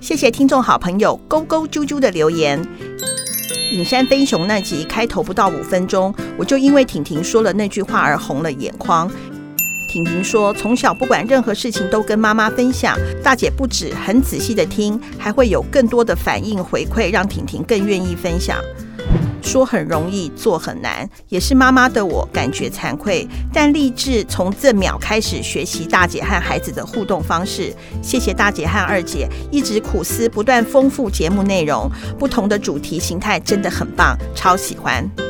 谢谢听众好朋友勾勾啾啾的留言。隐山飞熊那集开头不到五分钟，我就因为婷婷说了那句话而红了眼眶。婷婷说，从小不管任何事情都跟妈妈分享，大姐不止很仔细的听，还会有更多的反应回馈，让婷婷更愿意分享。说很容易，做很难，也是妈妈的我感觉惭愧，但立志从这秒开始学习大姐和孩子的互动方式。谢谢大姐和二姐一直苦思，不断丰富节目内容，不同的主题形态真的很棒，超喜欢。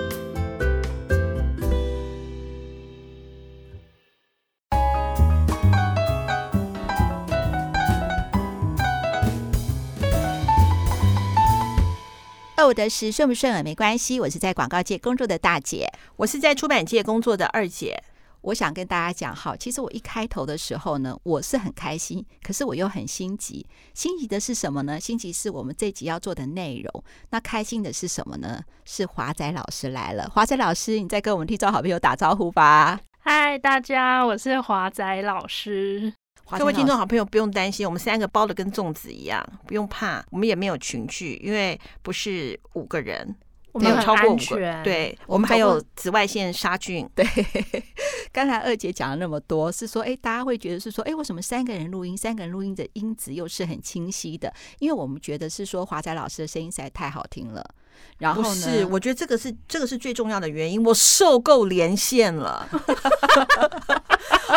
我的是顺不顺耳没关系，我是在广告界工作的大姐，我是在出版界工作的二姐。我想跟大家讲，好，其实我一开头的时候呢，我是很开心，可是我又很心急。心急的是什么呢？心急是我们这集要做的内容。那开心的是什么呢？是华仔老师来了。华仔老师，你再跟我们听众好朋友打招呼吧。嗨，大家，我是华仔老师。各位听众好朋友，不用担心，我们三个包的跟粽子一样，不用怕。我们也没有群聚，因为不是五个人，我们有超过五个人。对，我们还有紫外线杀菌。对，刚才二姐讲了那么多，是说，哎，大家会觉得是说，哎，为什么三个人录音，三个人录音的音质又是很清晰的？因为我们觉得是说，华仔老师的声音实在太好听了。然后呢，是，我觉得这个是这个是最重要的原因。我受够连线了，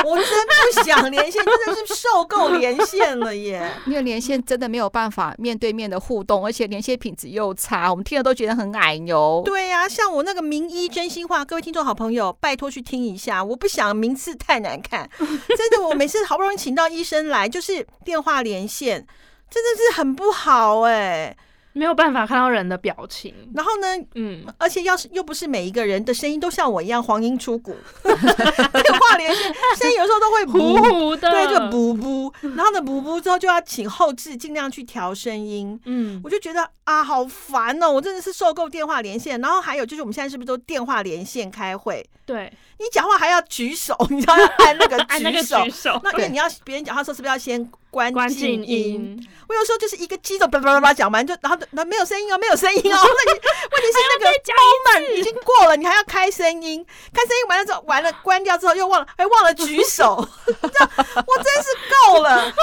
我真不想连线，真的是受够连线了耶！因为连线真的没有办法面对面的互动，而且连线品质又差，我们听了都觉得很矮哟。对呀、啊，像我那个名医真心话，各位听众好朋友，拜托去听一下。我不想名次太难看，真的，我每次好不容易请到医生来，就是电话连线，真的是很不好哎。没有办法看到人的表情，然后呢，嗯，而且要是又不是每一个人的声音都像我一样黄莺出谷，电话连线。声音有时候都会糊糊的，对，就补补，然后呢补补之后就要请后置尽量去调声音，嗯，我就觉得啊好烦哦，我真的是受够电话连线，然后还有就是我们现在是不是都电话连线开会？对，你讲话还要举手，你知道要按那个举手，按那个举手，那因为你要别人讲话的时候是不是要先？关静音，我有时候就是一个机子叭叭叭叭讲完就，然后那没有声音哦，没有声音哦。问 题问题是那个 moment 已经过了，你还要开声音，开声音完了之后，完了关掉之后又忘了，还忘了举手，我真是够了。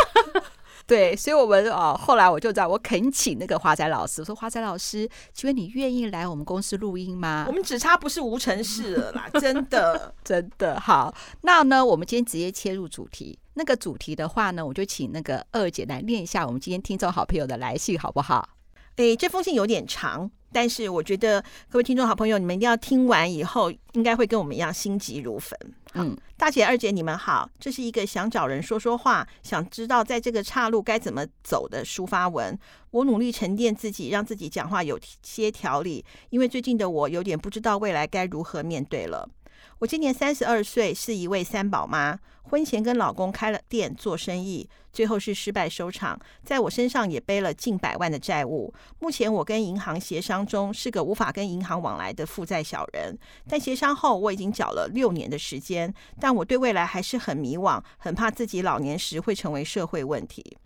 对，所以我们哦，后来我就在我恳请那个华仔老师，我说华仔老师，请问你愿意来我们公司录音吗？我们只差不是无尘室了啦，真的 真的好。那呢，我们今天直接切入主题。那个主题的话呢，我就请那个二姐来念一下我们今天听众好朋友的来信，好不好？诶，这封信有点长，但是我觉得各位听众好朋友，你们一定要听完以后，应该会跟我们一样心急如焚。嗯，大姐、二姐，你们好，这是一个想找人说说话，想知道在这个岔路该怎么走的抒发文。我努力沉淀自己，让自己讲话有些条理，因为最近的我有点不知道未来该如何面对了。我今年三十二岁，是一位三宝妈。婚前跟老公开了店做生意，最后是失败收场，在我身上也背了近百万的债务。目前我跟银行协商中，是个无法跟银行往来的负债小人。但协商后，我已经缴了六年的时间，但我对未来还是很迷惘，很怕自己老年时会成为社会问题。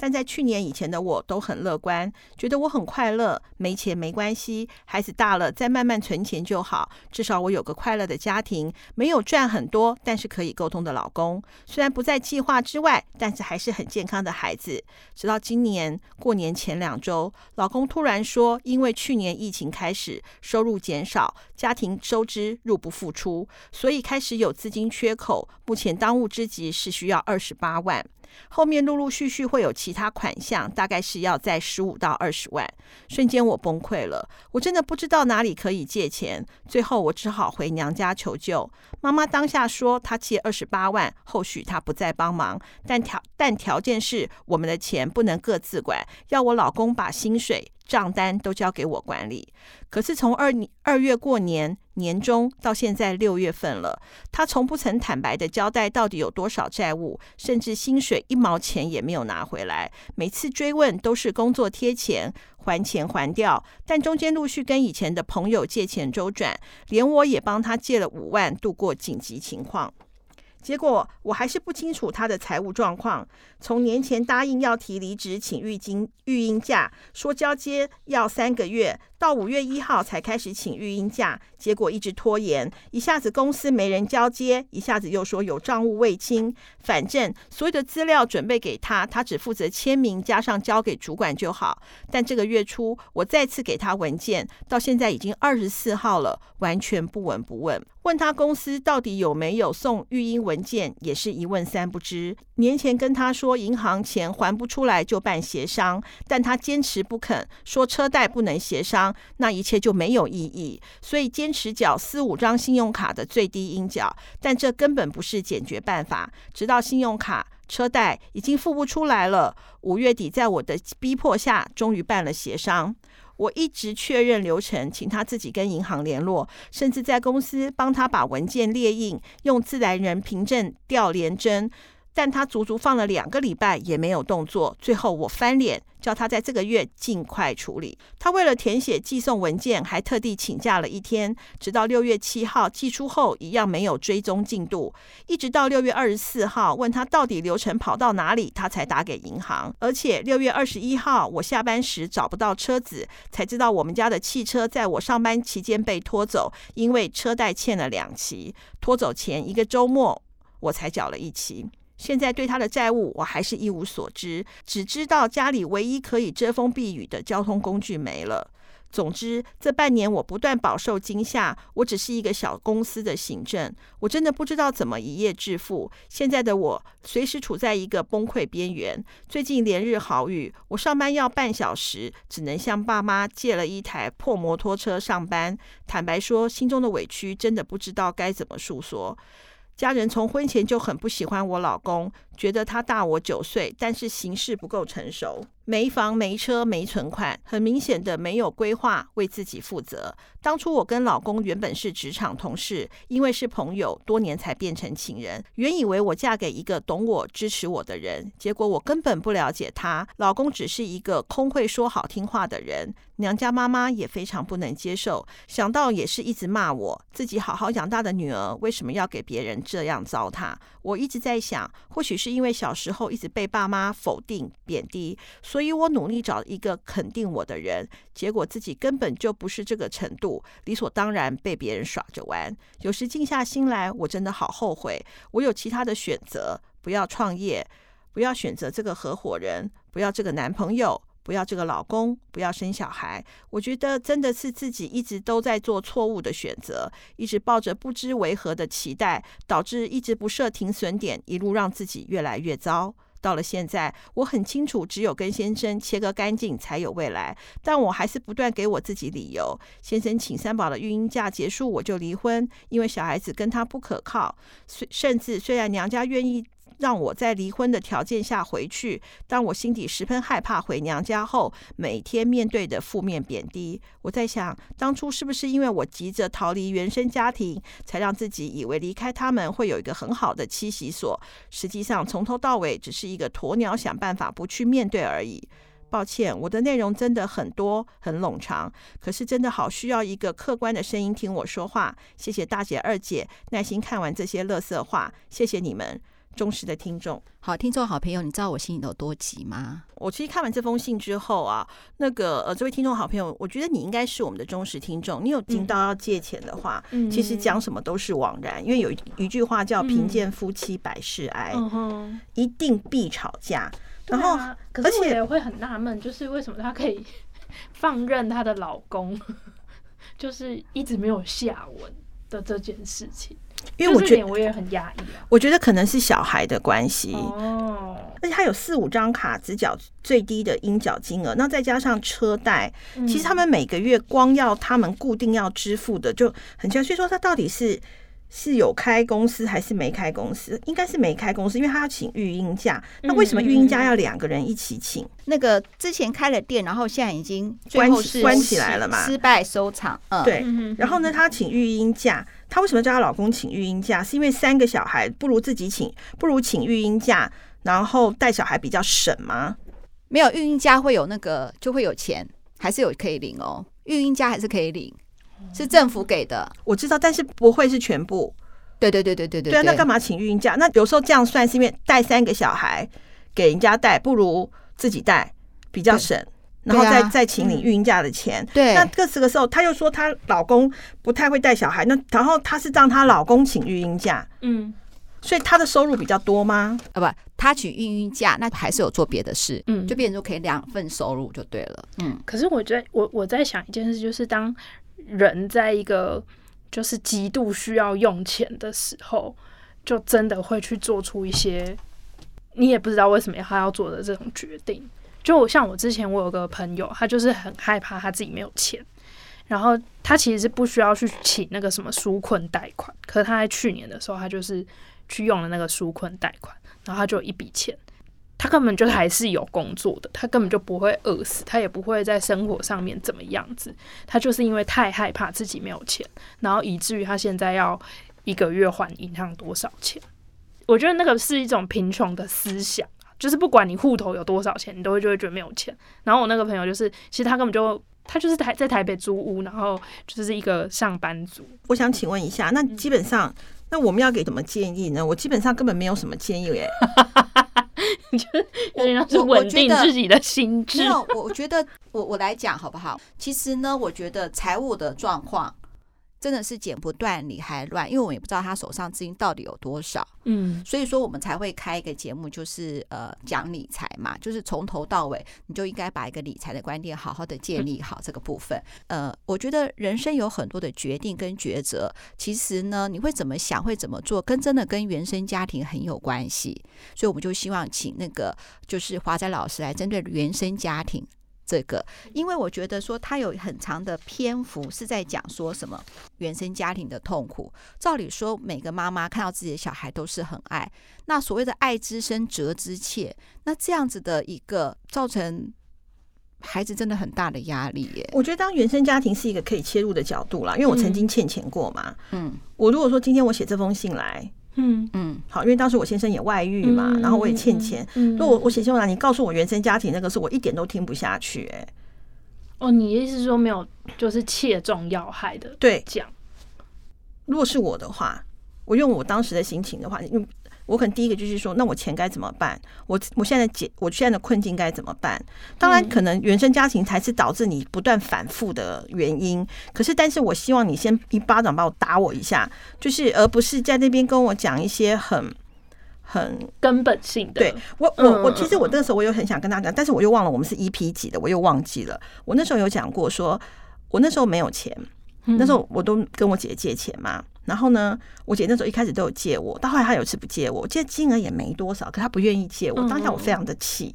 但在去年以前的我都很乐观，觉得我很快乐，没钱没关系，孩子大了再慢慢存钱就好，至少我有个快乐的家庭，没有赚很多，但是可以沟通的老公，虽然不在计划之外，但是还是很健康的孩子。直到今年过年前两周，老公突然说，因为去年疫情开始收入减少，家庭收支入不敷出，所以开始有资金缺口，目前当务之急是需要二十八万。后面陆陆续续会有其他款项，大概是要在十五到二十万。瞬间我崩溃了，我真的不知道哪里可以借钱。最后我只好回娘家求救。妈妈当下说她借二十八万，后续她不再帮忙，但条但条件是我们的钱不能各自管，要我老公把薪水账单都交给我管理。可是从二二月过年。年中到现在六月份了，他从不曾坦白的交代到底有多少债务，甚至薪水一毛钱也没有拿回来。每次追问都是工作贴钱，还钱还掉，但中间陆续跟以前的朋友借钱周转，连我也帮他借了五万度过紧急情况。结果我还是不清楚他的财务状况。从年前答应要提离职请育金育婴假，说交接要三个月，到五月一号才开始请育婴假，结果一直拖延，一下子公司没人交接，一下子又说有账务未清，反正所有的资料准备给他，他只负责签名加上交给主管就好。但这个月初我再次给他文件，到现在已经二十四号了，完全不闻不问。问他公司到底有没有送育婴文件，也是一问三不知。年前跟他说银行钱还不出来就办协商，但他坚持不肯，说车贷不能协商，那一切就没有意义。所以坚持缴四五张信用卡的最低应缴，但这根本不是解决办法。直到信用卡、车贷已经付不出来了，五月底在我的逼迫下，终于办了协商。我一直确认流程，请他自己跟银行联络，甚至在公司帮他把文件列印，用自然人凭证调联征。但他足足放了两个礼拜也没有动作，最后我翻脸叫他在这个月尽快处理。他为了填写寄送文件，还特地请假了一天，直到六月七号寄出后一样没有追踪进度，一直到六月二十四号问他到底流程跑到哪里，他才打给银行。而且六月二十一号我下班时找不到车子，才知道我们家的汽车在我上班期间被拖走，因为车贷欠了两期，拖走前一个周末我才缴了一期。现在对他的债务，我还是一无所知，只知道家里唯一可以遮风避雨的交通工具没了。总之，这半年我不断饱受惊吓。我只是一个小公司的行政，我真的不知道怎么一夜致富。现在的我随时处在一个崩溃边缘。最近连日好雨，我上班要半小时，只能向爸妈借了一台破摩托车上班。坦白说，心中的委屈真的不知道该怎么诉说。家人从婚前就很不喜欢我老公，觉得他大我九岁，但是行事不够成熟，没房没车没存款，很明显的没有规划，为自己负责。当初我跟老公原本是职场同事，因为是朋友，多年才变成情人。原以为我嫁给一个懂我、支持我的人，结果我根本不了解他。老公只是一个空会说好听话的人，娘家妈妈也非常不能接受，想到也是一直骂我，自己好好养大的女儿为什么要给别人这样糟蹋？我一直在想，或许是因为小时候一直被爸妈否定、贬低，所所以我努力找一个肯定我的人，结果自己根本就不是这个程度，理所当然被别人耍着玩。有时静下心来，我真的好后悔，我有其他的选择，不要创业，不要选择这个合伙人，不要这个男朋友。不要这个老公，不要生小孩。我觉得真的是自己一直都在做错误的选择，一直抱着不知为何的期待，导致一直不设停损点，一路让自己越来越糟。到了现在，我很清楚，只有跟先生切割干净才有未来，但我还是不断给我自己理由。先生请三宝的育婴假结束，我就离婚，因为小孩子跟他不可靠。虽甚至虽然娘家愿意。让我在离婚的条件下回去。当我心底十分害怕回娘家后，每天面对的负面贬低，我在想，当初是不是因为我急着逃离原生家庭，才让自己以为离开他们会有一个很好的栖息所？实际上，从头到尾只是一个鸵鸟想办法不去面对而已。抱歉，我的内容真的很多很冗长，可是真的好需要一个客观的声音听我说话。谢谢大姐、二姐耐心看完这些垃圾话，谢谢你们。忠实的听众，好听众好朋友，你知道我心里有多急吗？我其实看完这封信之后啊，那个呃，这位听众好朋友，我觉得你应该是我们的忠实听众。你有听到要借钱的话，嗯、其实讲什么都是枉然，因为有一句话叫“贫贱夫妻百事哀”，嗯、一定必吵架。然后，啊、可是我也会很纳闷，就是为什么她可以放任她的老公，就是一直没有下文的这件事情。因为我觉得我也很压抑，我觉得可能是小孩的关系。哦，而且他有四五张卡只缴最低的应缴金额，那再加上车贷，其实他们每个月光要他们固定要支付的就很像。所以说他到底是是有开公司还是没开公司？应该是没开公司，因为他要请育婴假。那为什么育婴假要两个人一起请？那个之前开了店，然后现在已经关关起来了嘛？失败收场。嗯，对。然后呢，他请育婴假。她为什么叫她老公请育婴假？是因为三个小孩不如自己请，不如请育婴假，然后带小孩比较省吗？没有育婴假会有那个就会有钱，还是有可以领哦。育婴假还是可以领，是政府给的，我知道，但是不会是全部。对对对对对对。对啊，那干嘛请育婴假？那有时候这样算是因为带三个小孩给人家带，不如自己带比较省。然后再、啊、再请你育婴假的钱，对。那这个时候，她又说她老公不太会带小孩，那然后她是让她老公请育婴假，嗯，所以她的收入比较多吗？啊，不，她请育婴假，那还是有做别的事，嗯，就变成说可以两份收入就对了，嗯。可是我觉得，我我在想一件事，就是当人在一个就是极度需要用钱的时候，就真的会去做出一些你也不知道为什么他要做的这种决定。就像我之前，我有个朋友，他就是很害怕他自己没有钱，然后他其实是不需要去请那个什么纾困贷款，可是他在去年的时候，他就是去用了那个纾困贷款，然后他就有一笔钱，他根本就还是有工作的，他根本就不会饿死，他也不会在生活上面怎么样子，他就是因为太害怕自己没有钱，然后以至于他现在要一个月还银行多少钱，我觉得那个是一种贫穷的思想。就是不管你户头有多少钱，你都会就会觉得没有钱。然后我那个朋友就是，其实他根本就他就是台在台北租屋，然后就是一个上班族。我想请问一下，那基本上，那我们要给什么建议呢？我基本上根本没有什么建议耶。就是有点像是稳定自己的心智。没有，我觉得我我来讲好不好？其实呢，我觉得财务的状况。真的是剪不断理还乱，因为我们也不知道他手上资金到底有多少，嗯，所以说我们才会开一个节目，就是呃讲理财嘛，就是从头到尾你就应该把一个理财的观点好好的建立好这个部分。呃，我觉得人生有很多的决定跟抉择，其实呢，你会怎么想，会怎么做，跟真的跟原生家庭很有关系，所以我们就希望请那个就是华仔老师来针对原生家庭。这个，因为我觉得说他有很长的篇幅是在讲说什么原生家庭的痛苦。照理说，每个妈妈看到自己的小孩都是很爱，那所谓的爱之深责之切，那这样子的一个造成孩子真的很大的压力耶。我觉得当原生家庭是一个可以切入的角度啦，因为我曾经欠钱过嘛。嗯，我如果说今天我写这封信来。嗯嗯，好，因为当时我先生也外遇嘛，嗯、然后我也欠钱。嗯，那、嗯、我我写信来，你告诉我原生家庭那个事，我一点都听不下去、欸。哎，哦，你意思是说没有，就是切中要害的？对，讲。如果是我的话，我用我当时的心情的话，用。我可能第一个就是说，那我钱该怎么办？我我现在解我现在的困境该怎么办？当然，可能原生家庭才是导致你不断反复的原因。可是，但是我希望你先一巴掌把我打我一下，就是而不是在那边跟我讲一些很很根本性的。对我，我我其实我那时候我又很想跟他讲，但是我又忘了我们是 EP 几的，我又忘记了。我那时候有讲过说，说我那时候没有钱，那时候我都跟我姐借钱嘛。然后呢，我姐那时候一开始都有借我，到后来她有次不借我，我记得金额也没多少，可她不愿意借我。当下我非常的气，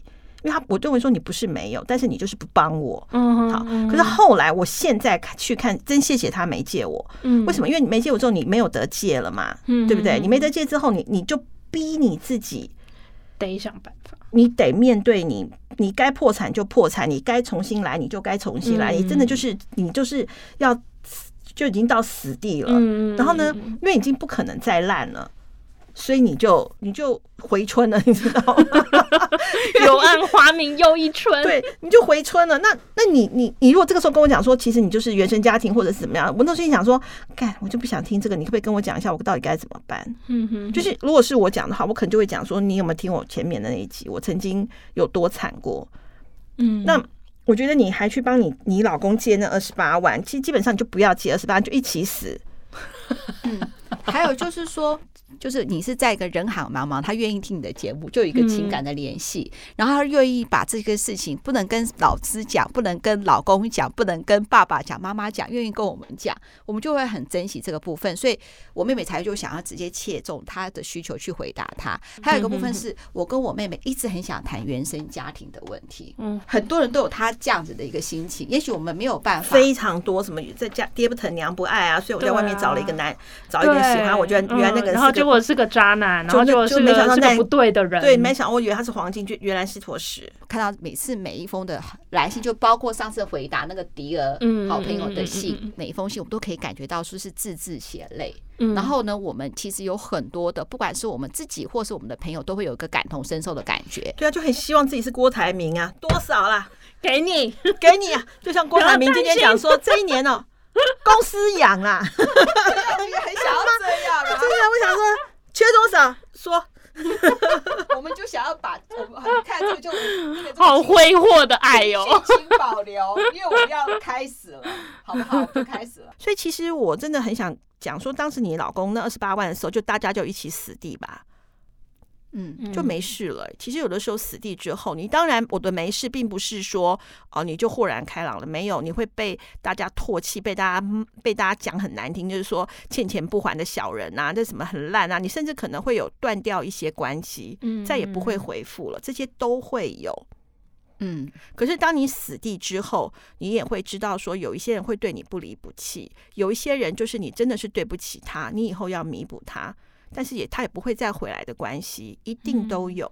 因为她我认为说你不是没有，但是你就是不帮我。嗯，好。可是后来我现在去看，真谢谢她没借我。嗯，为什么？因为你没借我之后，你没有得借了嘛，嗯对不对？你没得借之后，你你就逼你自己得想办法，你得面对你，你该破产就破产，你该重新来你就该重新来，你真的就是你就是要。就已经到死地了，然后呢，因为已经不可能再烂了，所以你就你就回春了，你知道吗？柳暗花明又一春，对，你就回春了。那那你你你如果这个时候跟我讲说，其实你就是原生家庭或者是怎么样，我那时候心想说，干，我就不想听这个，你可不可以跟我讲一下，我到底该怎么办？嗯哼，就是如果是我讲的话，我可能就会讲说，你有没有听我前面的那一集？我曾经有多惨过？嗯，那。我觉得你还去帮你你老公借那二十八万，其实基本上你就不要借二十八，就一起死。嗯，还有就是说。就是你是在一个人海茫茫，他愿意听你的节目，就有一个情感的联系，然后他愿意把这个事情不能跟老师讲，不能跟老公讲，不能跟爸爸讲、妈妈讲，愿意跟我们讲，我们就会很珍惜这个部分。所以我妹妹才就想要直接切中他的需求去回答他。还有一个部分是我跟我妹妹一直很想谈原生家庭的问题。嗯，很多人都有他这样子的一个心情，也许我们没有办法。非常多什么在家爹不疼娘不爱啊，所以我在外面找了一个男，找一个喜欢，我觉得原来那个然后就。我是个渣男，然后就就没想到是个不对的人，对，没想到我以为他是黄金，就原来是坨屎。看到每次每一封的来信，就包括上次回答那个迪儿好朋友的信，每一封信我们都可以感觉到说是字字血泪。然后呢，我们其实有很多的，不管是我们自己或是我们的朋友，都会有一个感同身受的感觉。对啊，就很希望自己是郭台铭啊，多少啦？给你，给你啊！就像郭台铭今天讲说，这一年哦。公司养啊，你也很想要这样啊？真的，我想说缺多少说。我们就想要把我们看这个就好挥霍的爱哟、哦，请保留，因为我们要开始了，好不好？就开始了。所以其实我真的很想讲说，当时你老公那二十八万的时候，就大家就一起死地吧。嗯，就没事了。其实有的时候死地之后，你当然我的没事，并不是说哦你就豁然开朗了，没有，你会被大家唾弃，被大家被大家讲很难听，就是说欠钱不还的小人啊，这什么很烂啊，你甚至可能会有断掉一些关系，再也不会回复了，这些都会有。嗯，可是当你死地之后，你也会知道说，有一些人会对你不离不弃，有一些人就是你真的是对不起他，你以后要弥补他。但是也他也不会再回来的关系，一定都有，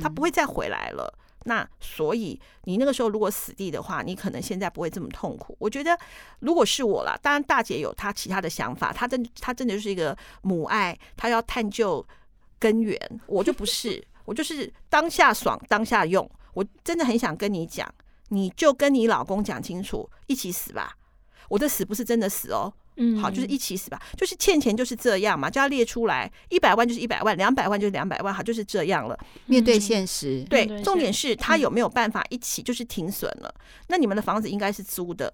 他不会再回来了。那所以你那个时候如果死地的话，你可能现在不会这么痛苦。我觉得如果是我啦，当然大姐有她其他的想法，她真她真的就是一个母爱，她要探究根源。我就不是，我就是当下爽当下用。我真的很想跟你讲，你就跟你老公讲清楚，一起死吧。我的死不是真的死哦。嗯，好，就是一起死吧，就是欠钱就是这样嘛，就要列出来，一百万就是一百万，两百万就是两百万，好，就是这样了。面对现实，对，重点是他有没有办法一起就是停损了？那你们的房子应该是租的。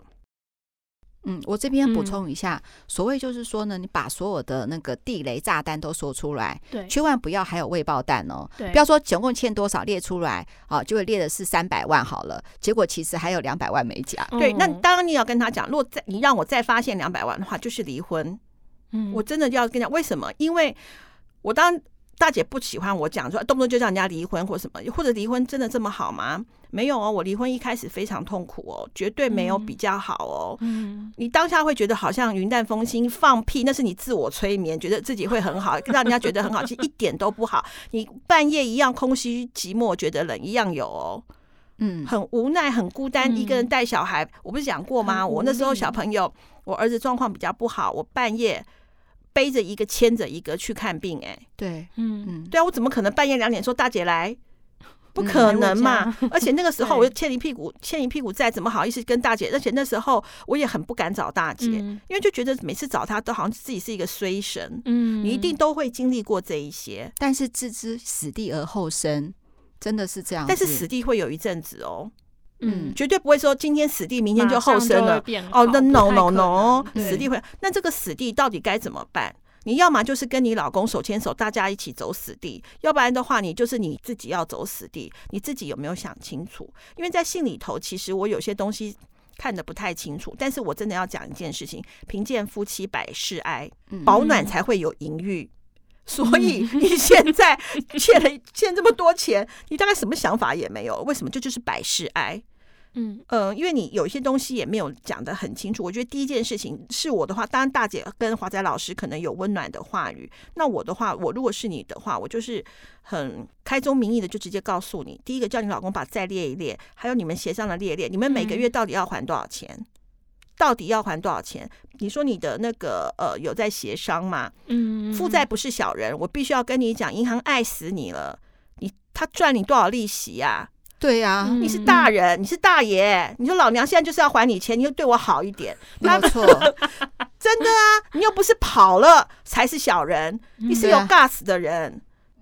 嗯，我这边补充一下，嗯、所谓就是说呢，你把所有的那个地雷炸弹都说出来，对，千万不要还有未爆弹哦，对，不要说总共欠多少列出来，啊，就会列的是三百万好了，结果其实还有两百万没讲。嗯、对，那当然你要跟他讲，如果再你让我再发现两百万的话，就是离婚。嗯，我真的就要跟你讲，为什么？因为我当。大姐不喜欢我讲说动不动就让人家离婚或什么，或者离婚真的这么好吗？没有哦，我离婚一开始非常痛苦哦，绝对没有比较好哦。嗯，你当下会觉得好像云淡风轻，放屁，那是你自我催眠，觉得自己会很好，让人家觉得很好，其实一点都不好。你半夜一样空虚寂寞，觉得冷一样有哦。嗯，很无奈，很孤单，一个人带小孩。我不是讲过吗？我那时候小朋友，我儿子状况比较不好，我半夜。背着一个牵着一个去看病，欸，哎，对，嗯嗯，对啊，我怎么可能半夜两点说大姐来？不可能嘛！而且那个时 候我就欠一屁股，欠一屁股债，怎么好意思跟大姐？而且那时候我也很不敢找大姐，因为就觉得每次找她都好像自己是一个衰神。嗯，你一定都会经历过这一些，但是置之死地而后生，真的是这样。但是死地会有一阵子哦。嗯，绝对不会说今天死地，明天就后生了。哦，那 no no no，死地会。那这个死地到底该怎么办？你要么就是跟你老公手牵手，大家一起走死地；要不然的话，你就是你自己要走死地。你自己有没有想清楚？因为在信里头，其实我有些东西看得不太清楚。但是我真的要讲一件事情：贫贱夫妻百事哀，保暖才会有淫欲。所以你现在 欠了欠这么多钱，你大概什么想法也没有？为什么？这就，就是百事哀。嗯呃，因为你有一些东西也没有讲得很清楚。我觉得第一件事情是我的话，当然大姐跟华仔老师可能有温暖的话语。那我的话，我如果是你的话，我就是很开宗明义的就直接告诉你：第一个叫你老公把债列一列，还有你们协商的列一列，你们每个月到底要还多少钱？嗯到底要还多少钱？你说你的那个呃有在协商吗？嗯，负债不是小人，我必须要跟你讲，银行爱死你了。你他赚你多少利息呀？对呀，你是大人，你是大爷。你说老娘现在就是要还你钱，你就对我好一点。没错，真的啊，你又不是跑了才是小人，你是有 gas 的人。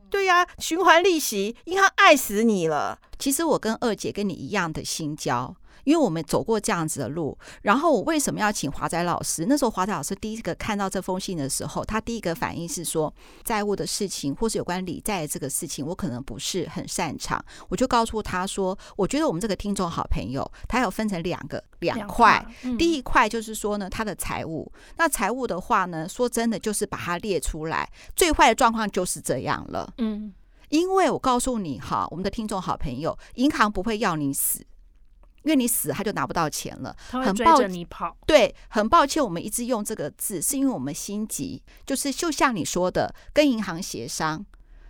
对呀，循环利息，银行爱死你了。其实我跟二姐跟你一样的心焦。因为我们走过这样子的路，然后我为什么要请华仔老师？那时候华仔老师第一个看到这封信的时候，他第一个反应是说，债务的事情或是有关理债的这个事情，我可能不是很擅长。我就告诉他说，我觉得我们这个听众好朋友，他有分成两个两块，嗯、第一块就是说呢，他的财务。那财务的话呢，说真的就是把它列出来，最坏的状况就是这样了。嗯，因为我告诉你哈，我们的听众好朋友，银行不会要你死。因为你死，他就拿不到钱了。他会追着你跑。对，很抱歉，我们一直用这个字，是因为我们心急。就是就像你说的，跟银行协商，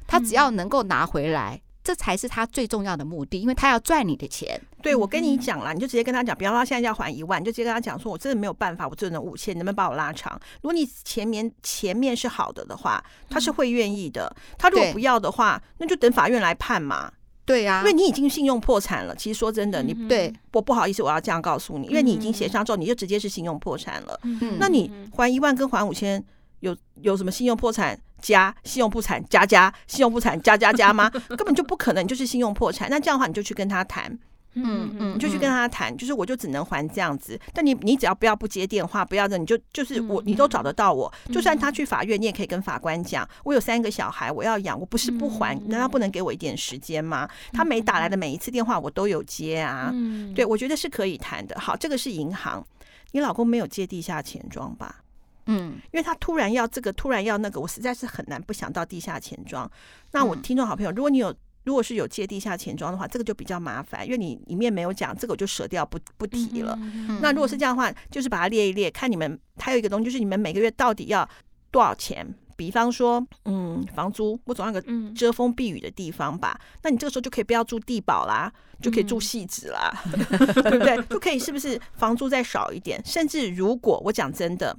他只要能够拿回来，嗯、这才是他最重要的目的，因为他要赚你的钱。对，我跟你讲了，你就直接跟他讲，比方说他现在要还一万，你就直接跟他讲说，我真的没有办法，我只能五千，你能不能把我拉长？如果你前面前面是好的的话，他是会愿意的。他如果不要的话，那就等法院来判嘛。对呀、啊，因为你已经信用破产了。其实说真的，你对我不好意思，我要这样告诉你，因为你已经协商之后，你就直接是信用破产了。嗯，那你还一万跟还五千，有有什么信用破产加信用破产加加信用破产加加加吗？根本就不可能，你就是信用破产。那这样的话，你就去跟他谈。嗯嗯，你就去跟他谈，就是我就只能还这样子。但你你只要不要不接电话，不要的，你就就是我，你都找得到我。就算他去法院，你也可以跟法官讲，我有三个小孩，我要养，我不是不还，难道不能给我一点时间吗？他每打来的每一次电话，我都有接啊。对，我觉得是可以谈的。好，这个是银行，你老公没有借地下钱庄吧？嗯，因为他突然要这个，突然要那个，我实在是很难不想到地下钱庄。那我听众好朋友，如果你有。如果是有借地下钱庄的话，这个就比较麻烦，因为你里面没有讲，这个我就舍掉不不提了。那如果是这样的话，就是把它列一列，看你们还有一个东西，就是你们每个月到底要多少钱？比方说，嗯，房租，我总要个遮风避雨的地方吧。嗯、那你这个时候就可以不要住地堡啦，就可以住细子啦，嗯、对不对？就可以是不是房租再少一点？甚至如果我讲真的，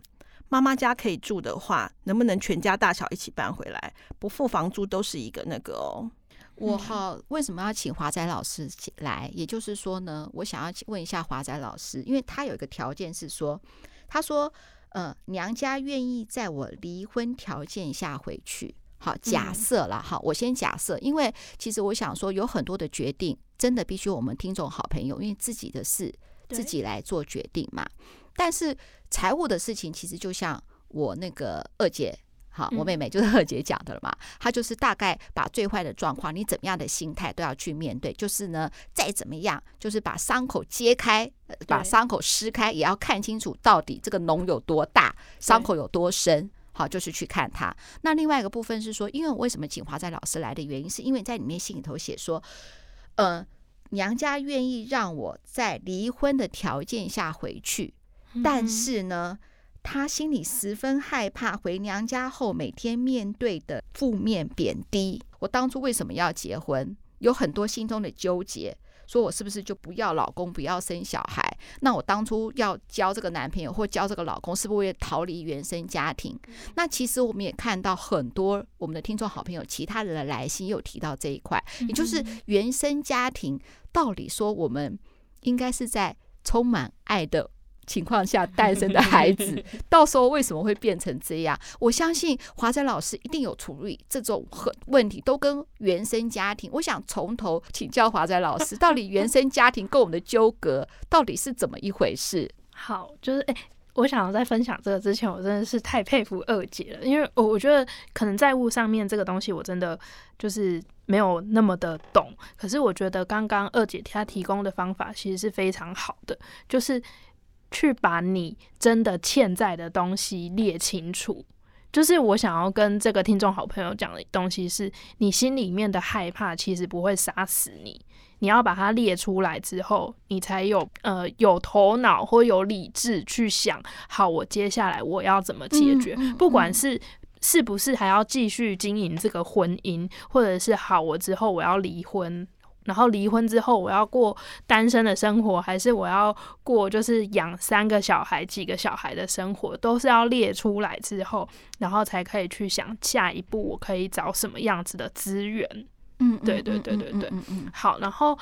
妈妈家可以住的话，能不能全家大小一起搬回来，不付房租都是一个那个哦。我好，为什么要请华仔老师来？也就是说呢，我想要问一下华仔老师，因为他有一个条件是说，他说，呃，娘家愿意在我离婚条件下回去。好，假设了，好，我先假设，因为其实我想说，有很多的决定真的必须我们听众好朋友，因为自己的事自己来做决定嘛。但是财务的事情，其实就像我那个二姐。好，我妹妹就是贺姐讲的了嘛。她就是大概把最坏的状况，你怎么样的心态都要去面对。就是呢，再怎么样，就是把伤口揭开，把伤口撕开，也要看清楚到底这个脓有多大，伤口有多深。好，就是去看它。那另外一个部分是说，因为我为什么请华在老师来的原因，是因为在里面信里头写说，呃，娘家愿意让我在离婚的条件下回去，但是呢。他心里十分害怕回娘家后每天面对的负面贬低。我当初为什么要结婚？有很多心中的纠结，说我是不是就不要老公，不要生小孩？那我当初要交这个男朋友或交这个老公，是不是为了逃离原生家庭？那其实我们也看到很多我们的听众好朋友，其他人的来信也有提到这一块，也就是原生家庭到底说我们应该是在充满爱的。情况下诞生的孩子，到时候为什么会变成这样？我相信华仔老师一定有处理这种很问题，都跟原生家庭。我想从头请教华仔老师，到底原生家庭跟我们的纠葛到底是怎么一回事？好，就是哎、欸，我想在分享这个之前，我真的是太佩服二姐了，因为我我觉得可能债务上面这个东西，我真的就是没有那么的懂。可是我觉得刚刚二姐她提供的方法其实是非常好的，就是。去把你真的欠债的东西列清楚，就是我想要跟这个听众好朋友讲的东西是，你心里面的害怕其实不会杀死你，你要把它列出来之后，你才有呃有头脑或有理智去想，好，我接下来我要怎么解决，不管是是不是还要继续经营这个婚姻，或者是好，我之后我要离婚。然后离婚之后，我要过单身的生活，还是我要过就是养三个小孩、几个小孩的生活，都是要列出来之后，然后才可以去想下一步我可以找什么样子的资源。嗯，对对对对对，好，然后。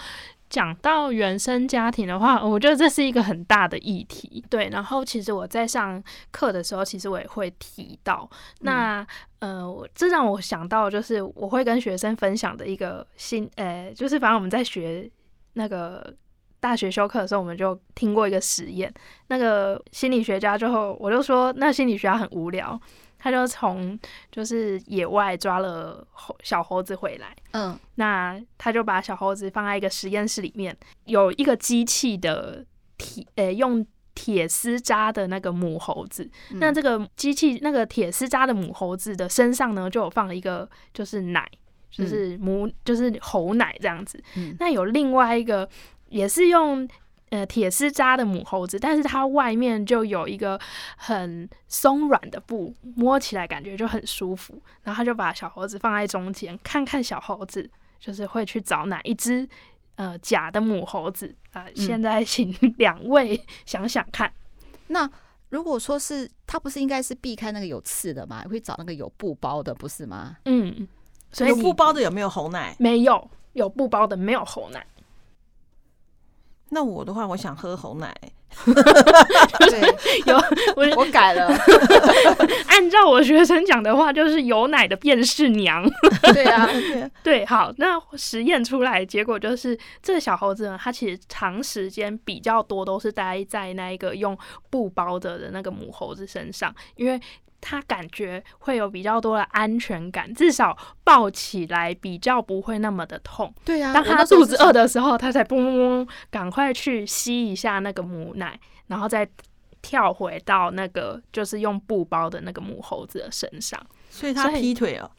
讲到原生家庭的话，我觉得这是一个很大的议题。对，然后其实我在上课的时候，其实我也会提到。那呃，这让我想到，就是我会跟学生分享的一个新，呃，就是反正我们在学那个大学修课的时候，我们就听过一个实验。那个心理学家最后，我就说，那心理学家很无聊。他就从就是野外抓了猴小猴子回来，嗯，那他就把小猴子放在一个实验室里面，有一个机器的铁，呃，用铁丝扎的那个母猴子，嗯、那这个机器那个铁丝扎的母猴子的身上呢，就有放了一个就是奶，就是母、嗯、就是猴奶这样子，嗯、那有另外一个也是用。呃，铁丝扎的母猴子，但是它外面就有一个很松软的布，摸起来感觉就很舒服。然后他就把小猴子放在中间，看看小猴子就是会去找哪一只呃假的母猴子啊。呃，现在请两位想想看，嗯、那如果说是它，不是应该是避开那个有刺的吗？会找那个有布包的，不是吗？嗯，所以有布包的有没有猴奶？没有。有布包的没有猴奶。那我的话，我想喝猴奶。对，有我我改了。按照我学生讲的话，就是有奶的便是娘。对啊，对，好，那实验出来结果就是，这个小猴子呢，它其实长时间比较多都是待在那一个用布包着的那个母猴子身上，因为。他感觉会有比较多的安全感，至少抱起来比较不会那么的痛。对啊，当他肚子饿的时候，他才嘣嘣嘣，赶快去吸一下那个母奶，然后再跳回到那个就是用布包的那个母猴子的身上。所以他劈腿了？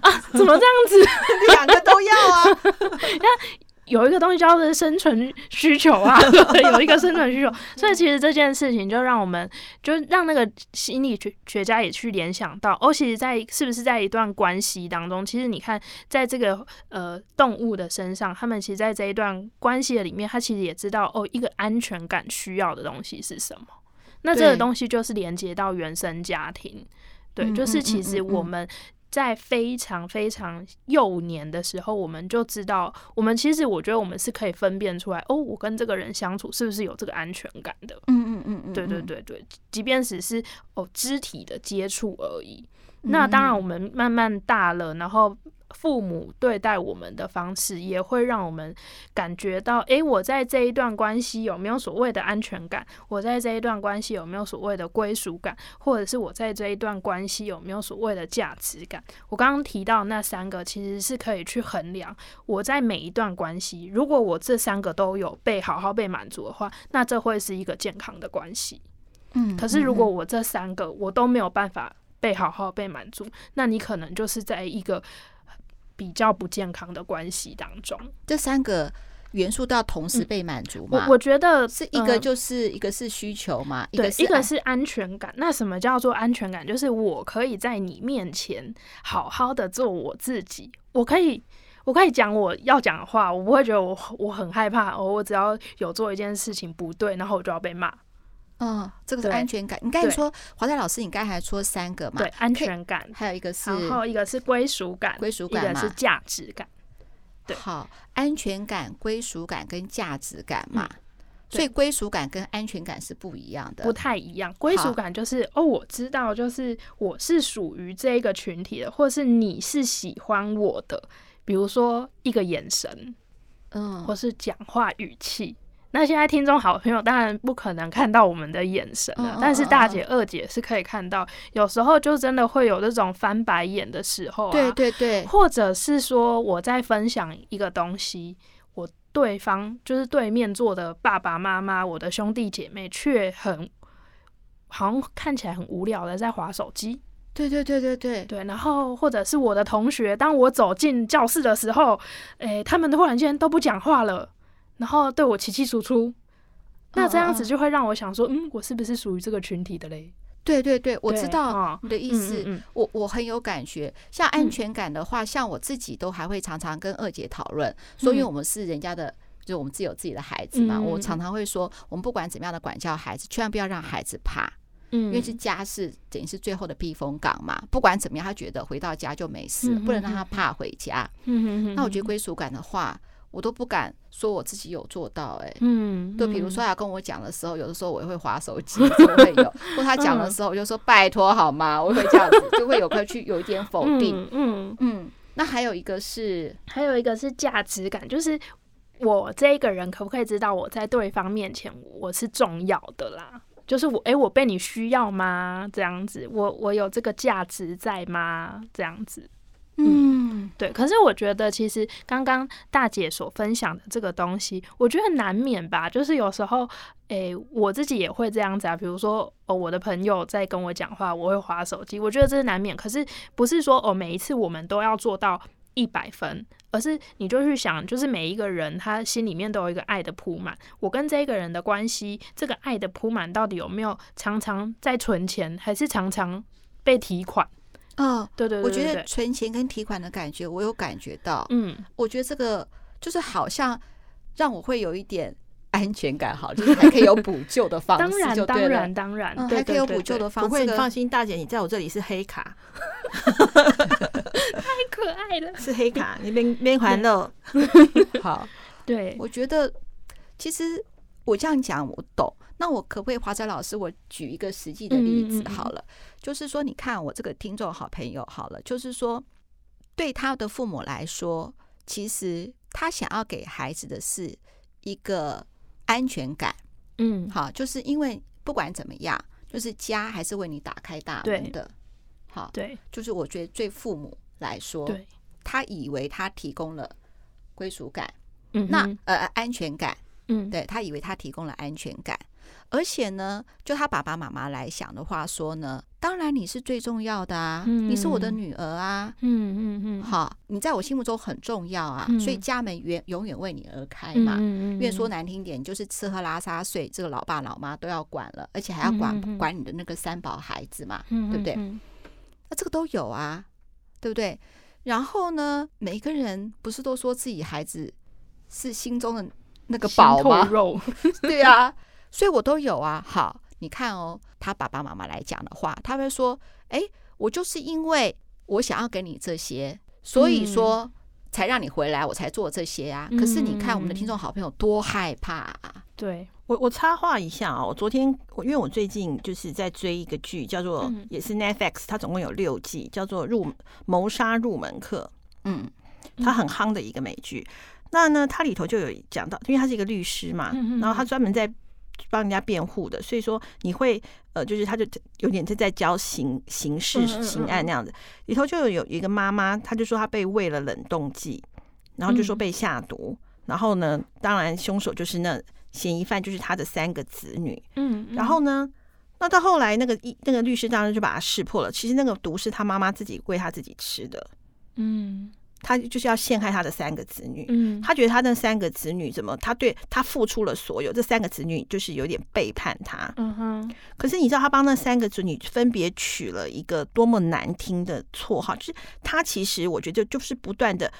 啊，怎么这样子？两个都要啊？有一个东西叫做生存需求啊，有一个生存需求，所以其实这件事情就让我们，就让那个心理学学家也去联想到，哦，其实，在是不是在一段关系当中，其实你看，在这个呃动物的身上，他们其实在这一段关系的里面，他其实也知道，哦，一个安全感需要的东西是什么，那这个东西就是连接到原生家庭，对，对，就是其实我们。在非常非常幼年的时候，我们就知道，我们其实我觉得我们是可以分辨出来，哦，我跟这个人相处是不是有这个安全感的？嗯嗯嗯嗯，对对对对，即便只是哦肢体的接触而已。那当然，我们慢慢大了，然后。父母对待我们的方式，也会让我们感觉到，诶，我在这一段关系有没有所谓的安全感？我在这一段关系有没有所谓的归属感？或者是我在这一段关系有没有所谓的价值感？我刚刚提到那三个，其实是可以去衡量我在每一段关系，如果我这三个都有被好好被满足的话，那这会是一个健康的关系。嗯，可是如果我这三个我都没有办法被好好被满足，那你可能就是在一个。比较不健康的关系当中，这三个元素都要同时被满足吗？我我觉得是一个，就是一个是需求嘛，对，一个是安全感。那什么叫做安全感？就是我可以在你面前好好的做我自己，我可以，我可以讲我要讲的话，我不会觉得我我很害怕，我只要有做一件事情不对，然后我就要被骂。嗯，这个是安全感。你刚才说华泰老师，你刚才说三个嘛？对，安全感，还有一个是，然后一个是归属感，归属感，一个是价值感。对，好，安全感、归属感跟价值感嘛。所以归属感跟安全感是不一样的，不太一样。归属感就是哦，我知道，就是我是属于这个群体的，或是你是喜欢我的。比如说一个眼神，嗯，或是讲话语气。那现在听众好朋友当然不可能看到我们的眼神了，但是大姐、二姐是可以看到，有时候就真的会有这种翻白眼的时候啊，对对对，或者是说我在分享一个东西，我对方就是对面坐的爸爸妈妈，我的兄弟姐妹却很好像看起来很无聊的在划手机，对对对对对。对，然后或者是我的同学，当我走进教室的时候，诶，他们突然间都不讲话了。然后对我起起楚楚，那这样子就会让我想说，嗯，我是不是属于这个群体的嘞？对对对，我知道你的意思，嗯嗯嗯、我我很有感觉。像安全感的话，嗯、像我自己都还会常常跟二姐讨论，说因为我们是人家的，就我们自己有自己的孩子嘛，嗯、我常常会说，我们不管怎么样的管教孩子，千万不要让孩子怕，嗯，因为这家是等于是最后的避风港嘛，不管怎么样，他觉得回到家就没事，不能让他怕回家。嗯，那我觉得归属感的话。我都不敢说我自己有做到，欸，哎，嗯，就，比如说他跟我讲的时候，有的时候我也会划手机，就会有；或他讲的时候，我就说拜托好吗？我会这样子，就会有会去有一点否定，嗯嗯。那还有一个是，还有一个是价值感，就是我这个人可不可以知道我在对方面前我是重要的啦？就是我，哎，我被你需要吗？这样子，我我有这个价值在吗？这样子。嗯，嗯对。可是我觉得，其实刚刚大姐所分享的这个东西，我觉得难免吧。就是有时候，诶，我自己也会这样子啊。比如说，哦，我的朋友在跟我讲话，我会划手机。我觉得这是难免。可是不是说哦，每一次我们都要做到一百分，而是你就去想，就是每一个人他心里面都有一个爱的铺满。我跟这个人的关系，这个爱的铺满到底有没有常常在存钱，还是常常被提款？嗯，对对，我觉得存钱跟提款的感觉，我有感觉到。嗯，我觉得这个就是好像让我会有一点，哎安全感好，就是还可以有补救的方式，当然当然当然，还可以有补救的方式。不会，你放心，大姐，你在我这里是黑卡，太可爱了，是黑卡，你没没还了。好，对，我觉得其实我这样讲我懂。那我可不可以华仔老师，我举一个实际的例子好了，就是说，你看我这个听众好朋友好了，就是说，对他的父母来说，其实他想要给孩子的是一个安全感，嗯，好，就是因为不管怎么样，就是家还是为你打开大门的，好，对，就是我觉得对父母来说，对，他以为他提供了归属感，嗯，那呃安全感，嗯，对，他以为他提供了安全感。而且呢，就他爸爸妈妈来想的话说呢，当然你是最重要的啊，嗯、你是我的女儿啊，嗯嗯嗯，好，你在我心目中很重要啊，嗯、所以家门永永远为你而开嘛。嗯嗯，因为说难听点，就是吃喝拉撒睡，这个老爸老妈都要管了，而且还要管、嗯、管你的那个三宝孩子嘛，嗯、对不对？那这个都有啊，对不对？然后呢，每个人不是都说自己孩子是心中的那个宝吗？对啊。所以我都有啊，好，你看哦，他爸爸妈妈来讲的话，他会说：“哎，我就是因为我想要给你这些，所以说才让你回来，我才做这些啊。”可是你看我们的听众好朋友多害怕啊！对，我，我插话一下啊，我昨天我因为我最近就是在追一个剧，叫做也是 Netflix，它总共有六季，叫做《入谋杀入门课》，嗯，它很夯的一个美剧。那呢，它里头就有讲到，因为他是一个律师嘛，然后他专门在。帮人家辩护的，所以说你会呃，就是他就有点在在教刑刑事刑案那样子。里头就有有一个妈妈，她就说她被喂了冷冻剂，然后就说被下毒，然后呢，当然凶手就是那嫌疑犯就是他的三个子女。嗯，然后呢，那到后来那个一那个律师当然就把他识破了，其实那个毒是他妈妈自己喂他自己吃的。嗯。他就是要陷害他的三个子女，嗯，他觉得他那三个子女怎么，他对他付出了所有，这三个子女就是有点背叛他，嗯哼。可是你知道他帮那三个子女分别取了一个多么难听的绰号，就是他其实我觉得就是不断的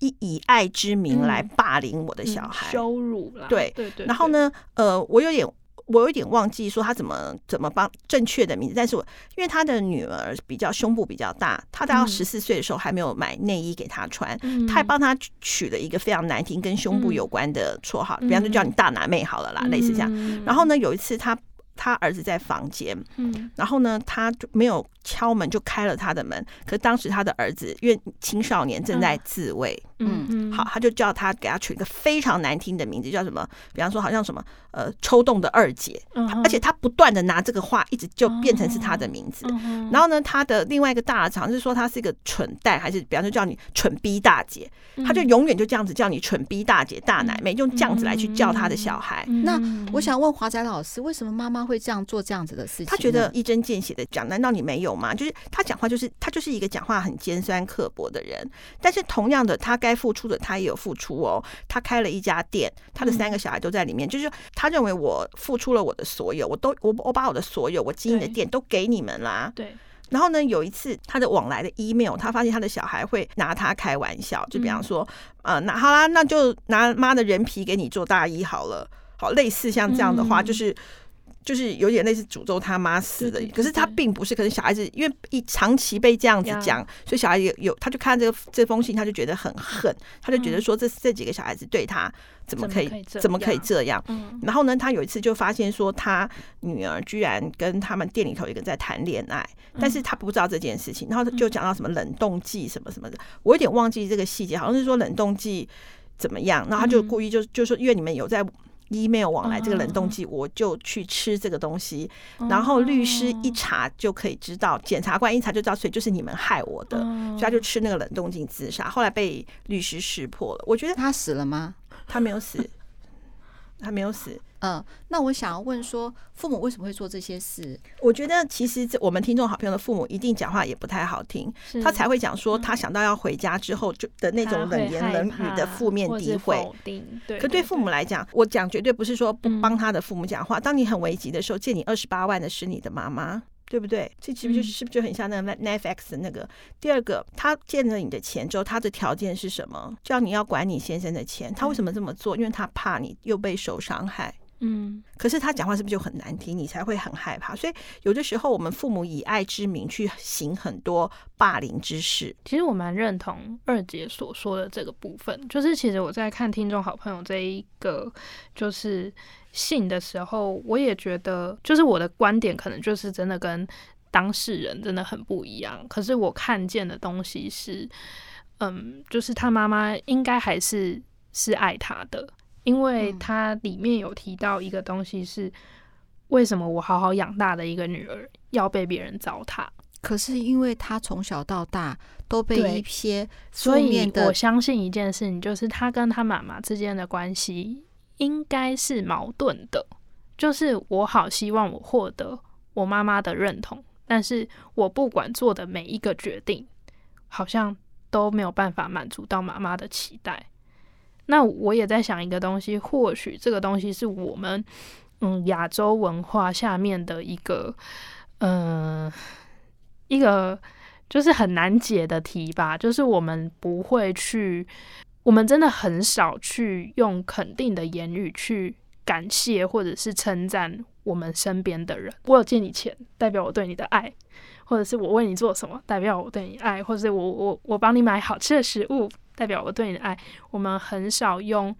以以爱之名来霸凌我的小孩，羞辱了，对对对。然后呢，呃，我有点。我有点忘记说他怎么怎么帮正确的名字，但是我因为他的女儿比较胸部比较大，他到十四岁的时候还没有买内衣给他穿，嗯、他还帮他取了一个非常难听跟胸部有关的绰号，嗯、比方说叫你大奶妹好了啦，嗯、类似这样。然后呢，有一次他。他儿子在房间，嗯，然后呢，他就没有敲门就开了他的门。可是当时他的儿子因为青少年正在自慰，嗯嗯，好，他就叫他给他取一个非常难听的名字，叫什么？比方说好像什么呃抽动的二姐，而且他不断的拿这个话一直就变成是他的名字。然后呢，他的另外一个大厂是说他是一个蠢蛋，还是比方说叫你蠢逼大姐，他就永远就这样子叫你蠢逼大姐、大奶妹，用这样子来去叫他的小孩。那我想问华仔老师，为什么妈妈？会这样做这样子的事情，他觉得一针见血的讲，难道你没有吗？就是他讲话，就是他就是一个讲话很尖酸刻薄的人。但是同样的，他该付出的他也有付出哦。他开了一家店，他的三个小孩都在里面。嗯、就是他认为我付出了我的所有，我都我我把我的所有我经营的店都给你们啦。对。然后呢，有一次他的往来的 email，他发现他的小孩会拿他开玩笑，就比方说，嗯、呃，那好啦，那就拿妈的人皮给你做大衣好了。好，类似像这样的话，就是。嗯就是有点类似诅咒他妈死的，可是他并不是。可是小孩子因为一长期被这样子讲，所以小孩有有，他就看这个这封信，他就觉得很恨，他就觉得说这这几个小孩子对他怎么可以怎么可以这样？然后呢，他有一次就发现说他女儿居然跟他们店里头一个在谈恋爱，但是他不知道这件事情，然后就讲到什么冷冻剂什么什么的，我有点忘记这个细节，好像是说冷冻剂怎么样，然后他就故意就就说因为你们有在。Email 往来这个冷冻剂，我就去吃这个东西，然后律师一查就可以知道，检察官一查就知道，所以就是你们害我的，所以他就吃那个冷冻剂自杀，后来被律师识破了。我觉得他死了吗？他没有死，他没有死。嗯，那我想要问说，父母为什么会做这些事？我觉得其实我们听众好朋友的父母一定讲话也不太好听，他才会讲说他想到要回家之后就的那种冷言冷语的负面诋毁。对，可对父母来讲，我讲绝对不是说不帮他的父母讲话。当你很危急的时候，借你二十八万的是你的妈妈。对不对？这其实就是不是就很像那个 Netflix 的那个？第二个，他借了你的钱之后，他的条件是什么？叫你要管你先生的钱。他为什么这么做？因为他怕你又被受伤害。嗯，可是他讲话是不是就很难听？你才会很害怕。所以有的时候，我们父母以爱之名去行很多霸凌之事。其实我蛮认同二姐所说的这个部分，就是其实我在看听众好朋友这一个就是信的时候，我也觉得，就是我的观点可能就是真的跟当事人真的很不一样。可是我看见的东西是，嗯，就是他妈妈应该还是是爱他的。因为它里面有提到一个东西是，为什么我好好养大的一个女儿要被别人糟蹋？可是因为她从小到大都被一些，所以我相信一件事情，就是她跟她妈妈之间的关系应该是矛盾的。就是我好希望我获得我妈妈的认同，但是我不管做的每一个决定，好像都没有办法满足到妈妈的期待。那我也在想一个东西，或许这个东西是我们嗯亚洲文化下面的一个嗯、一个就是很难解的题吧，就是我们不会去，我们真的很少去用肯定的言语去感谢或者是称赞我们身边的人。我有借你钱，代表我对你的爱。或者是我为你做什么，代表我对你爱；或者是我我我帮你买好吃的食物，代表我对你的爱。我们很少用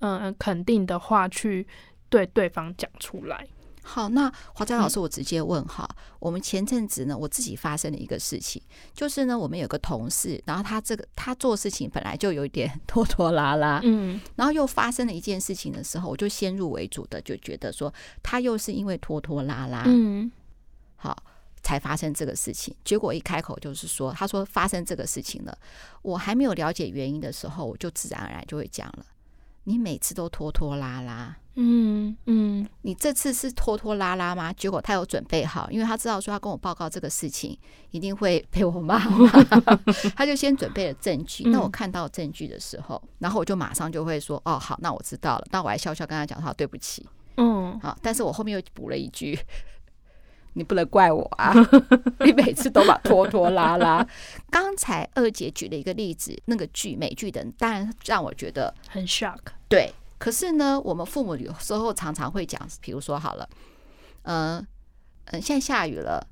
嗯、呃、肯定的话去对对方讲出来。好，那华佳老师，我直接问哈，嗯、我们前阵子呢，我自己发生了一个事情，就是呢，我们有个同事，然后他这个他做事情本来就有一点 拖拖拉拉，嗯，然后又发生了一件事情的时候，我就先入为主的就觉得说，他又是因为拖拖拉拉，嗯，好。才发生这个事情，结果一开口就是说，他说发生这个事情了。我还没有了解原因的时候，我就自然而然就会讲了。你每次都拖拖拉拉，嗯嗯，你这次是拖拖拉拉吗？结果他有准备好，因为他知道说他跟我报告这个事情一定会被我骂，他就先准备了证据。那我看到证据的时候，然后我就马上就会说，哦，好，那我知道了。那我还笑笑跟他讲，好，对不起，嗯，好，但是我后面又补了一句。你不能怪我啊！你每次都把拖拖拉拉。刚才二姐举了一个例子，那个剧美剧的，当然让我觉得很 shock。对，可是呢，我们父母有时候常常会讲，比如说好了，嗯、呃、嗯，现在下雨了，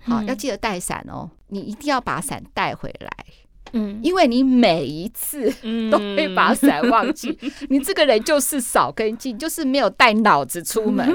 好，要记得带伞哦。你一定要把伞带回来，嗯，因为你每一次 都会把伞忘记，你这个人就是少根筋，就是没有带脑子出门。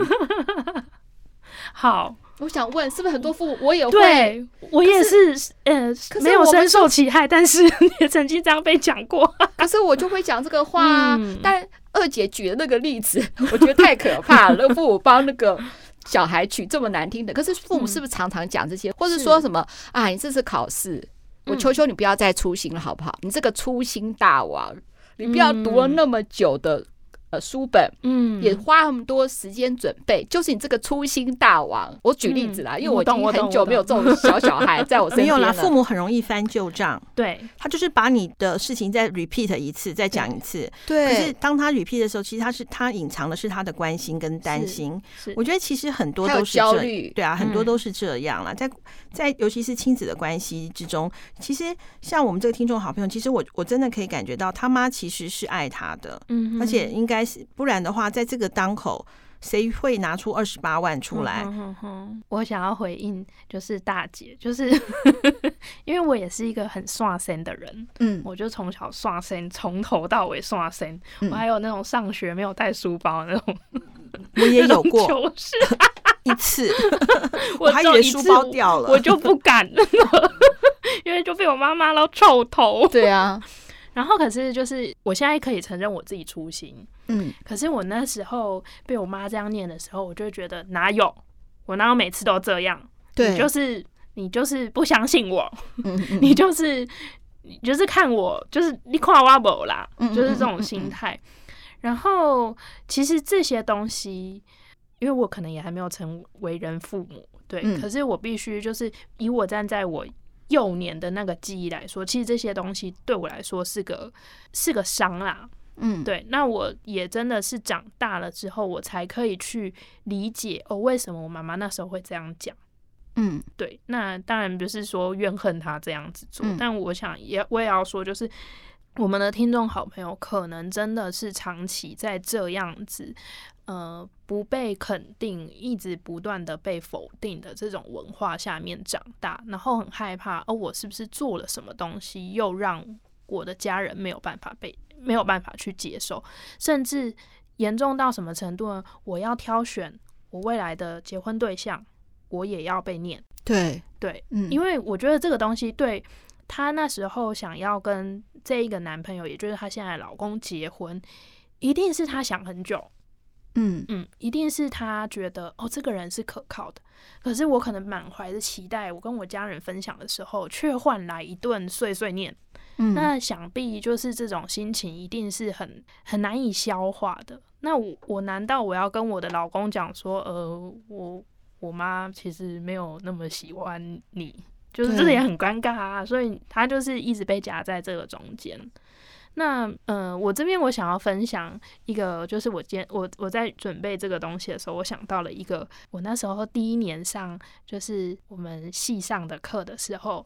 好。我想问，是不是很多父母我也会？对，我也是，是呃，没有深受其害，但是 也曾经这样被讲过。可是我就会讲这个话，啊，嗯、但二姐举的那个例子，我觉得太可怕了。那 父母帮那个小孩取这么难听的，可是父母是不是常常讲这些，嗯、或者说什么啊？你这次考试，我求求你不要再粗心了，好不好？你这个粗心大王，你不要读了那么久的。呃，书本，嗯，也花那么多时间准备，就是你这个粗心大王。我举例子啦，嗯、因为我已经很久没有这种小小孩在我身边了。没有啦，父母很容易翻旧账，对，他就是把你的事情再 repeat 一次，再讲一次。对，可是当他 repeat 的时候，其实他是他隐藏的是他的关心跟担心。是，我觉得其实很多都是焦虑，对啊，很多都是这样啦。在在尤其是亲子的关系之中，其实像我们这个听众好朋友，其实我我真的可以感觉到他妈其实是爱他的，嗯，而且应该。不然的话，在这个当口，谁会拿出二十八万出来？嗯哼哼，我想要回应，就是大姐，就是 因为我也是一个很刷身的人，嗯，我就从小刷身，从头到尾刷身。我还有那种上学没有带书包的那种，我也有过，就是一次，我还以为书包掉了，我就不敢了，因为就被我妈妈捞臭头。对啊。然后可是就是我现在可以承认我自己粗心，嗯，可是我那时候被我妈这样念的时候，我就觉得哪有，我哪有每次都这样？对，你就是你就是不相信我，嗯嗯 你就是你就是看我就是你夸我不啦，就是这种心态。然后其实这些东西，因为我可能也还没有成为人父母，对，嗯、可是我必须就是以我站在我。幼年的那个记忆来说，其实这些东西对我来说是个是个伤啦。嗯，对。那我也真的是长大了之后，我才可以去理解哦，为什么我妈妈那时候会这样讲。嗯，对。那当然不是说怨恨她这样子做，嗯、但我想也我也要说，就是我们的听众好朋友可能真的是长期在这样子，呃，不被肯定，一直不断的被否定的这种文化下面长大，然后很害怕，哦，我是不是做了什么东西，又让我的家人没有办法被没有办法去接受，甚至严重到什么程度呢？我要挑选我未来的结婚对象，我也要被念。对对，嗯，因为我觉得这个东西对她那时候想要跟这一个男朋友，也就是她现在老公结婚，一定是她想很久。嗯嗯，一定是他觉得哦，这个人是可靠的。可是我可能满怀着期待，我跟我家人分享的时候，却换来一顿碎碎念。嗯，那想必就是这种心情一定是很很难以消化的。那我我难道我要跟我的老公讲说，呃，我我妈其实没有那么喜欢你，就是这也很尴尬啊。所以他就是一直被夹在这个中间。那呃，我这边我想要分享一个，就是我今天我我在准备这个东西的时候，我想到了一个，我那时候第一年上就是我们系上的课的时候，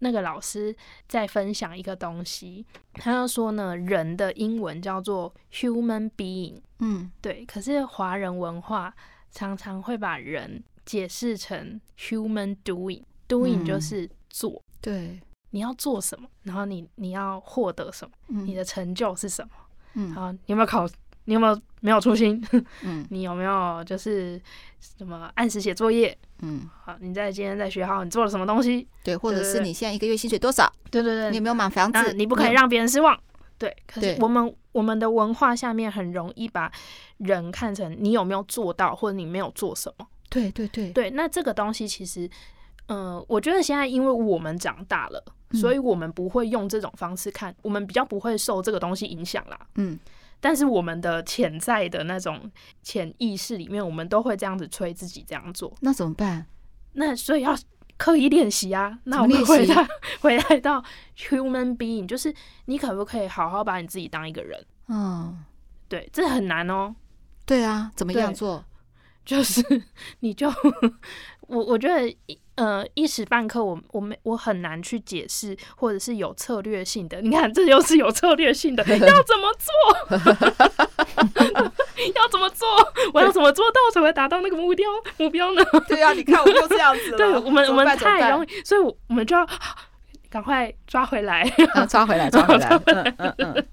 那个老师在分享一个东西，他就说呢，人的英文叫做 human being，嗯，对，可是华人文化常常会把人解释成 human doing，doing 就是做，嗯，对。你要做什么？然后你你要获得什么？嗯、你的成就是什么？嗯，好，你有没有考？你有没有没有粗心？嗯，你有没有就是什么按时写作业？嗯，好，你在今天在学校你做了什么东西？对，或者是你现在一个月薪水多少？对对对，你有没有买房子？你不可以让别人失望。对，可是我们我们的文化下面很容易把人看成你有没有做到，或者你没有做什么。对对对对，那这个东西其实，嗯、呃，我觉得现在因为我们长大了。所以我们不会用这种方式看，我们比较不会受这个东西影响啦。嗯，但是我们的潜在的那种潜意识里面，我们都会这样子催自己这样做。那怎么办？那所以要刻意练习啊。那我们回来 回来到 human being，就是你可不可以好好把你自己当一个人？嗯，对，这很难哦。对啊，怎么样做？就是 你就 我我觉得。呃，一时半刻我我没我很难去解释，或者是有策略性的。你看，这又是有策略性的，要怎么做？要怎么做？我要怎么做到才会达到那个目标目标呢？对啊，你看我就这样子了。对，我们我们太容易，所以我们就要 赶快抓回来，啊、抓回来，抓回来。嗯嗯嗯，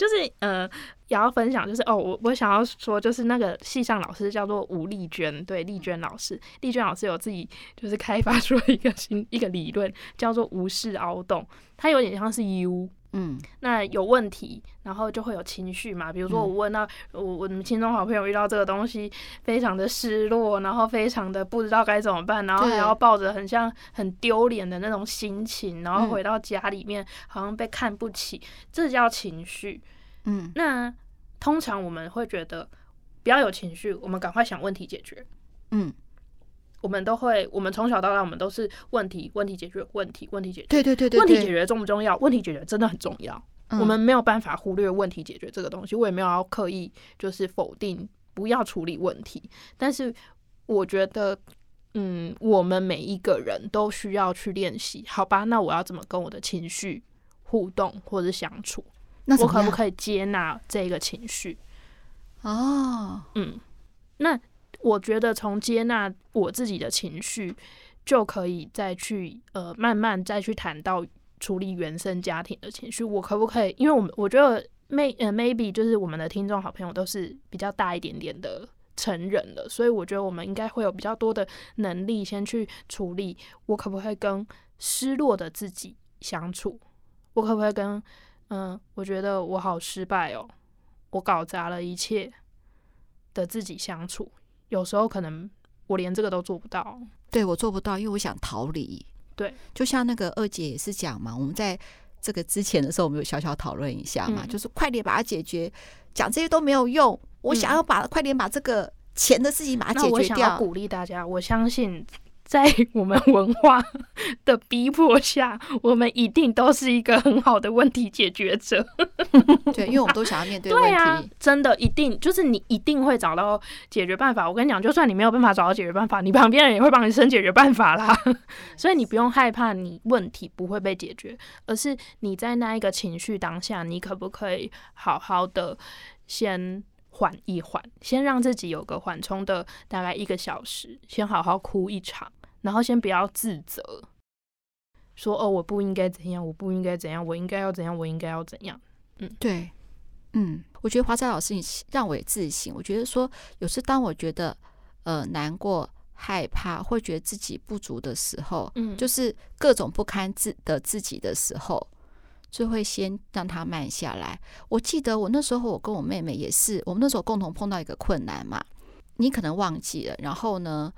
就是呃。也要分享，就是哦，我我想要说，就是那个系上老师叫做吴丽娟，对，丽娟老师，丽娟老师有自己就是开发出了一个新一个理论，叫做无视凹洞，它有点像是 U，嗯，那有问题，然后就会有情绪嘛，比如说我问到我我们亲中好朋友遇到这个东西，非常的失落，然后非常的不知道该怎么办，然后还要抱着很像很丢脸的那种心情，然后回到家里面好像被看不起，这叫情绪。嗯，那通常我们会觉得不要有情绪，我们赶快想问题解决。嗯，我们都会，我们从小到大，我们都是问题，问题解决，问题，问题解决。对对对对，问题解决重不重要？问题解决真的很重要。嗯，我们没有办法忽略问题解决这个东西，我也没有要刻意就是否定不要处理问题。但是我觉得，嗯，我们每一个人都需要去练习。好吧，那我要怎么跟我的情绪互动或者相处？那我可不可以接纳这个情绪？哦，嗯，那我觉得从接纳我自己的情绪，就可以再去呃慢慢再去谈到处理原生家庭的情绪。我可不可以？因为我们我觉得 may 呃 maybe 就是我们的听众好朋友都是比较大一点点的成人了，所以我觉得我们应该会有比较多的能力先去处理。我可不可以跟失落的自己相处？我可不可以跟嗯，我觉得我好失败哦，我搞砸了一切的自己相处，有时候可能我连这个都做不到。对，我做不到，因为我想逃离。对，就像那个二姐也是讲嘛，我们在这个之前的时候，我们有小小讨论一下嘛，嗯、就是快点把它解决，讲这些都没有用。我想要把、嗯、快点把这个钱的事情把它解决掉。鼓励大家，我相信。在 我们 文化的逼迫下，我们一定都是一个很好的问题解决者。对，因为我们都想要面对问题。对啊，真的一定就是你一定会找到解决办法。我跟你讲，就算你没有办法找到解决办法，你旁边人也会帮你生解决办法啦。所以你不用害怕你问题不会被解决，而是你在那一个情绪当下，你可不可以好好的先缓一缓，先让自己有个缓冲的大概一个小时，先好好哭一场。然后先不要自责，说哦，我不应该怎样，我不应该怎样，我应该要怎样，我应该要怎样。嗯，对，嗯，我觉得华仔老师，你让我也自省。我觉得说，有时当我觉得呃难过、害怕，或觉得自己不足的时候，嗯，就是各种不堪自的自己的时候，就会先让它慢下来。我记得我那时候，我跟我妹妹也是，我们那时候共同碰到一个困难嘛，你可能忘记了，然后呢？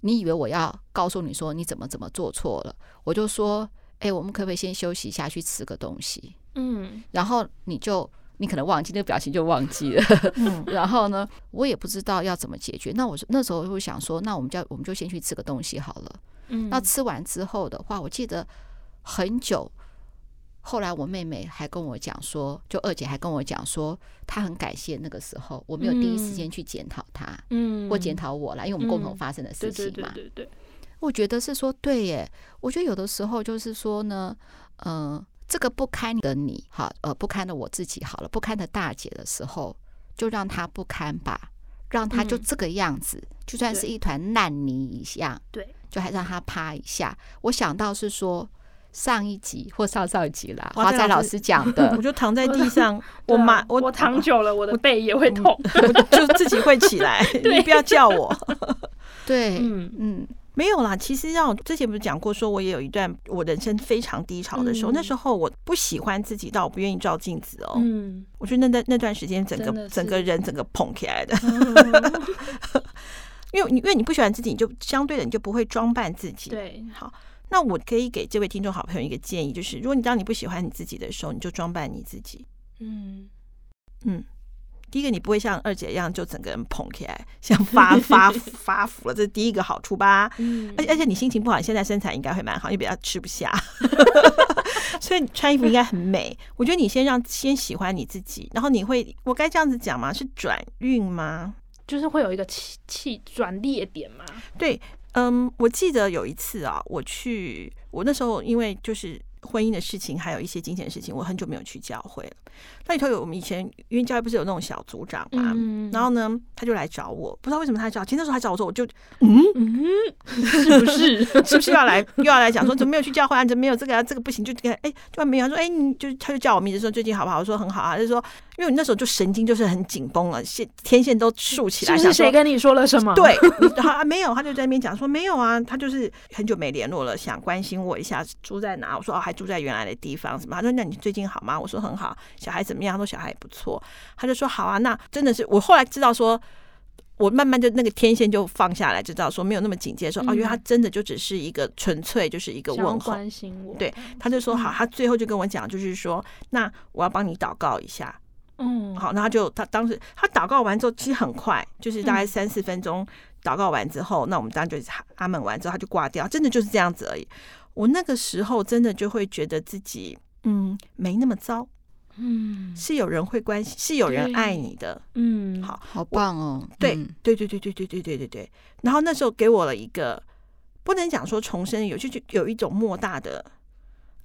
你以为我要告诉你说你怎么怎么做错了？我就说，哎、欸，我们可不可以先休息一下，去吃个东西？嗯，然后你就你可能忘记那个表情就忘记了。嗯，然后呢，我也不知道要怎么解决。那我那时候会想说，那我们就我们就先去吃个东西好了。嗯，那吃完之后的话，我记得很久。后来我妹妹还跟我讲说，就二姐还跟我讲说，她很感谢那个时候我没有第一时间去检讨她，嗯，或检讨我啦，因为我们共同发生的事情嘛。对对对，我觉得是说对耶。我觉得有的时候就是说呢，嗯、呃，这个不堪的你，好，呃，不堪的我自己，好了，不堪的大姐的时候，就让她不堪吧，让她就这个样子，就算是一团烂泥一样，对，就还让她趴一下。我想到是说。上一集或上上一集啦，华仔老师讲的，我就躺在地上，我妈我我躺久了，我的背也会痛，我就自己会起来，你不要叫我。对，嗯嗯，没有啦。其实让我之前不是讲过，说我也有一段我人生非常低潮的时候，那时候我不喜欢自己，到我不愿意照镜子哦。嗯，我觉得那那那段时间，整个整个人整个捧起来的，因为你因为你不喜欢自己，你就相对的你就不会装扮自己。对，好。那我可以给这位听众好朋友一个建议，就是如果你当你不喜欢你自己的时候，你就装扮你自己。嗯嗯，第一个你不会像二姐一样就整个人捧起来，像发 发发福了，这是第一个好处吧。嗯，而且而且你心情不好，你现在身材应该会蛮好，因为比较吃不下，所以你穿衣服应该很美。我觉得你先让先喜欢你自己，然后你会，我该这样子讲吗？是转运吗？就是会有一个气气转裂点吗？对。嗯，我记得有一次啊，我去，我那时候因为就是。婚姻的事情，还有一些金钱的事情，我很久没有去教会了。那里头有我们以前因为教会不是有那种小组长嘛，嗯、然后呢，他就来找我，不知道为什么他来找。其实那时候他找我说，我就嗯嗯，是不是 是不是要来又要来讲说怎么没有去教会啊？怎么没有这个啊？这个不行，就哎、欸，就没有。他说哎、欸，你就他就叫我名字说最近好不好？我说很好啊。他就是说，因为你那时候就神经就是很紧绷了，线天线都竖起来。是谁跟你说了什么？对，啊没有，他就在那边讲说没有啊，他就是很久没联络了，想关心我一下住在哪。我说哦。还住在原来的地方什么？他说：“那你最近好吗？”我说：“很好。”小孩怎么样？他说：“小孩也不错。”他就说：“好啊。”那真的是我后来知道说，我慢慢就那个天线就放下来，就知道说没有那么警戒。说哦，因为他真的就只是一个纯粹就是一个问候，关心我。对，他就说好。他最后就跟我讲，就是说，那我要帮你祷告一下。嗯，好。那他就他当时他祷告完之后，其实很快，就是大概三四分钟祷告完之后，那我们当然就是阿门完之后，他就挂掉，真的就是这样子而已。我那个时候真的就会觉得自己，嗯，没那么糟，嗯，是有人会关心，是有人爱你的，嗯，好，好棒哦，对，对，对，对，对，对，对，对，对，对。然后那时候给我了一个，不能讲说重生，有就就有一种莫大的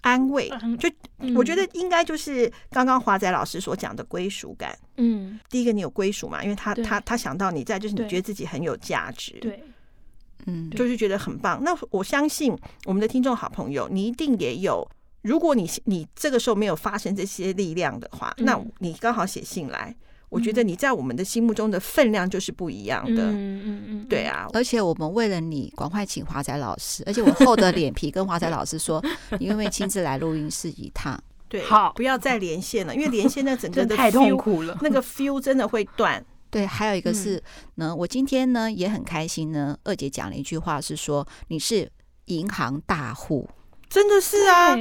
安慰，就我觉得应该就是刚刚华仔老师所讲的归属感，嗯，第一个你有归属嘛，因为他他他想到你在，就是你觉得自己很有价值，对。嗯，就是觉得很棒。那我相信我们的听众好朋友，你一定也有。如果你你这个时候没有发生这些力量的话，嗯、那你刚好写信来，嗯、我觉得你在我们的心目中的分量就是不一样的。嗯嗯嗯，对啊。而且我们为了你，赶快请华仔老师。而且我厚着脸皮跟华仔老师说，你愿不愿意亲自来录音室一趟？对，好，不要再连线了，因为连线那整个的 feel, 太痛苦了，那个 feel 真的会断。对，还有一个是呢，我今天呢也很开心呢。二姐讲了一句话，是说你是银行大户，真的是啊！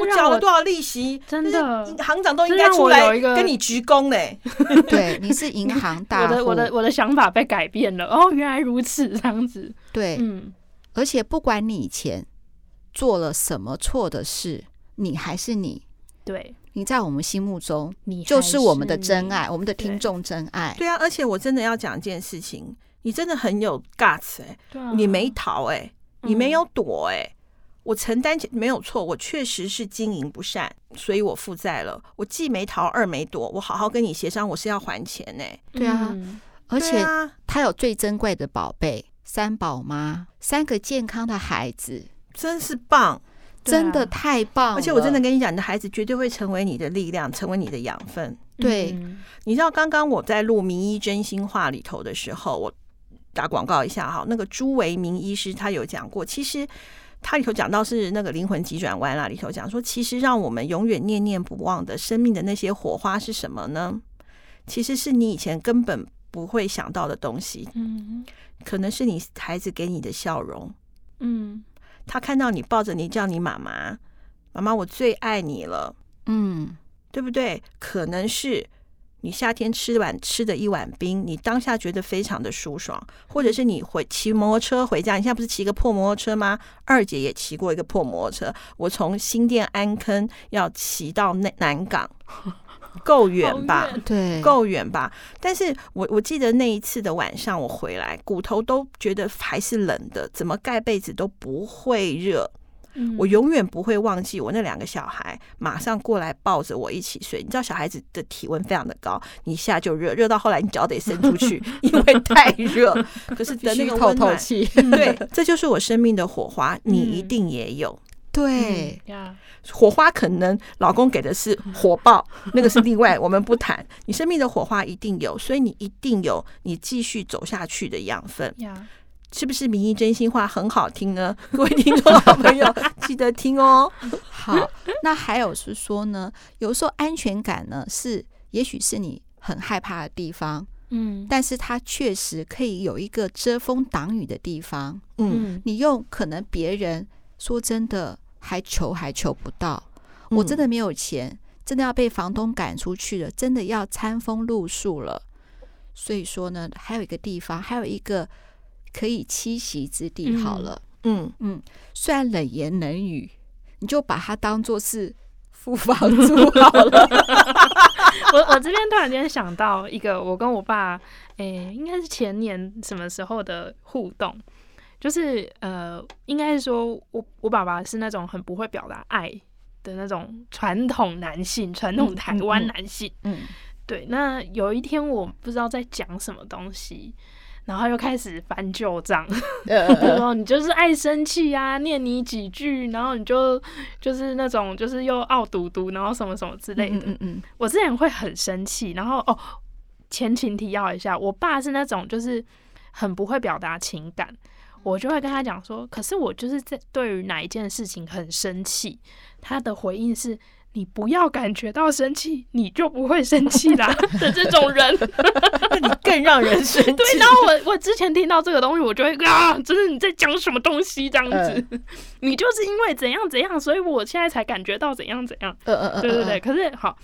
我缴了多少利息？真的，行长都应该出来跟你鞠躬嘞。对，你是银行大，我的我的我的想法被改变了。哦，原来如此，这样子。对，嗯，而且不管你以前做了什么错的事，你还是你。对，你在我们心目中，你就是我们的真爱，我们的听众真爱。对啊，而且我真的要讲一件事情，你真的很有 guts 哎、欸啊，你没逃哎、欸，你没有躲哎、我承担起没有错，我确实是经营不善，所以我负债了。我既没逃，二没躲，我好好跟你协商，我是要还钱呢、欸。对啊，而且他有最珍贵的宝贝，三宝妈，三个健康的孩子，真是棒。真的太棒了！而且我真的跟你讲，你的孩子绝对会成为你的力量，成为你的养分。对，你知道刚刚我在录《名医真心话》里头的时候，我打广告一下哈。那个朱维明医师他有讲过，其实他里头讲到是那个灵魂急转弯啦，里头讲说，其实让我们永远念念不忘的生命的那些火花是什么呢？其实是你以前根本不会想到的东西。嗯，可能是你孩子给你的笑容。嗯。他看到你抱着你叫你妈妈，妈妈，我最爱你了，嗯，对不对？可能是你夏天吃碗吃的一碗冰，你当下觉得非常的舒爽，或者是你回骑摩托车回家，你现在不是骑个破摩托车吗？二姐也骑过一个破摩托车，我从新店安坑要骑到南南港。够远吧？对，够远吧？但是我我记得那一次的晚上，我回来骨头都觉得还是冷的，怎么盖被子都不会热。嗯，我永远不会忘记我那两个小孩马上过来抱着我一起睡。你知道小孩子的体温非常的高，你一下就热，热到后来你脚得伸出去，因为太热。可是的那个温暖，对，这就是我生命的火花，你一定也有。对呀。火花可能老公给的是火爆，那个是另外，我们不谈。你生命的火花一定有，所以你一定有你继续走下去的养分。是不是名医真心话很好听呢？各位听众好朋友，记得听哦。好，那还有是说呢，有时候安全感呢是，也许是你很害怕的地方，嗯，但是它确实可以有一个遮风挡雨的地方，嗯，你用可能别人说真的。还求还求不到，我真的没有钱，真的要被房东赶出去了，真的要餐风露宿了。所以说呢，还有一个地方，还有一个可以栖息之地。好了，嗯嗯，虽然冷言冷语，你就把它当做是付房租好了。我我这边突然间想到一个，我跟我爸，诶、欸，应该是前年什么时候的互动。就是呃，应该是说我我爸爸是那种很不会表达爱的那种传统男性，传统台湾男性。嗯，对。那有一天我不知道在讲什么东西，然后又开始翻旧账，就说你就是爱生气啊，念你几句，然后你就就是那种就是又傲嘟嘟，然后什么什么之类的。嗯嗯。我之前会很生气，然后哦，前情提要一下，我爸是那种就是很不会表达情感。我就会跟他讲说，可是我就是在对于哪一件事情很生气，他的回应是：你不要感觉到生气，你就不会生气啦 的这种人，那你更让人生气。对，然后我我之前听到这个东西，我就会啊，就是你在讲什么东西这样子，呃、你就是因为怎样怎样，所以我现在才感觉到怎样怎样。呃呃呃，对对对。可是好。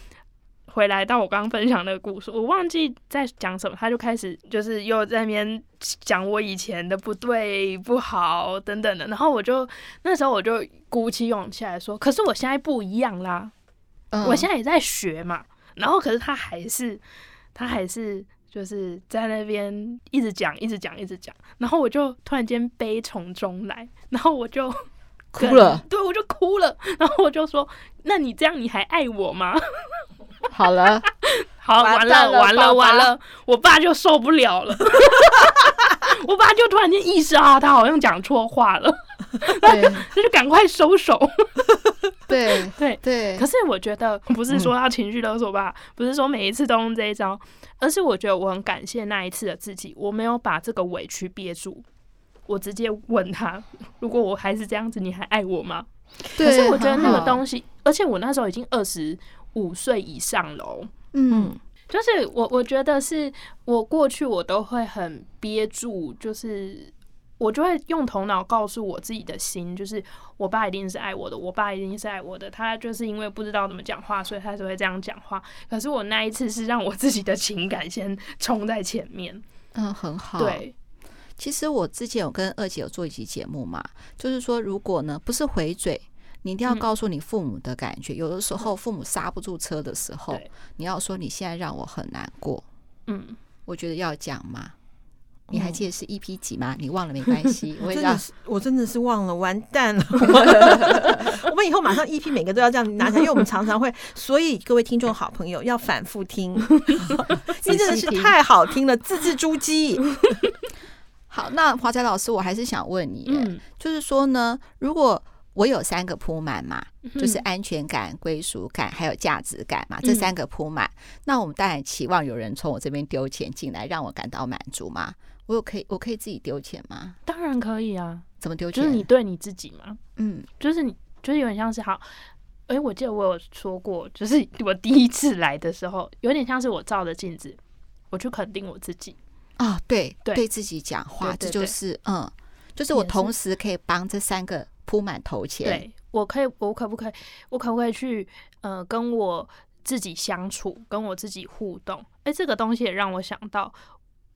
回来到我刚刚分享那个故事，我忘记在讲什么，他就开始就是又在那边讲我以前的不对、不好等等的，然后我就那时候我就鼓起勇气来说，可是我现在不一样啦，嗯、我现在也在学嘛，然后可是他还是他还是就是在那边一直讲、一直讲、一直讲，然后我就突然间悲从中来，然后我就哭了，对，我就哭了，然后我就说，那你这样你还爱我吗？好了，好，完了，完了，完了，我爸就受不了了。我爸就突然间意识到，他好像讲错话了，对，他就赶快收手。对对对。可是我觉得，不是说他情绪勒索吧，不是说每一次都用这一招，而是我觉得我很感谢那一次的自己，我没有把这个委屈憋住，我直接问他：如果我还是这样子，你还爱我吗？可是我觉得那个东西，而且我那时候已经二十。五岁以上喽，嗯，就是我，我觉得是我过去我都会很憋住，就是我就会用头脑告诉我自己的心，就是我爸一定是爱我的，我爸一定是爱我的，他就是因为不知道怎么讲话，所以他才会这样讲话。可是我那一次是让我自己的情感先冲在前面，嗯，很好，对。其实我之前有跟二姐有做一期节目嘛，就是说，如果呢不是回嘴，你一定要告诉你父母的感觉。嗯、有的时候父母刹不住车的时候，你要说你现在让我很难过。嗯，我觉得要讲嘛。你还记得是 EP 几吗？你忘了没关系，我真的是我真的是忘了，完蛋了。我们以后马上 EP 每个都要这样拿下来，因为我们常常会，所以各位听众好朋友要反复听，因为真的是太好听了，字字珠玑。好，那华仔老师，我还是想问你，嗯，就是说呢，如果我有三个铺满嘛，就是安全感、归属感还有价值感嘛，这三个铺满，那我们当然期望有人从我这边丢钱进来，让我感到满足嘛。我有可以，我可以自己丢钱吗？当然可以啊！怎么丢钱？就是你对你自己嘛。嗯，就是你，就是有点像是好。哎、欸，我记得我有说过，就是我第一次来的时候，有点像是我照着镜子，我去肯定我自己。啊、哦，对，对，对自己讲话，这就是嗯，就是我同时可以帮这三个扑满头前。对，我可以，我可不可以，我可不可以去呃跟我自己相处，跟我自己互动？哎、欸，这个东西也让我想到。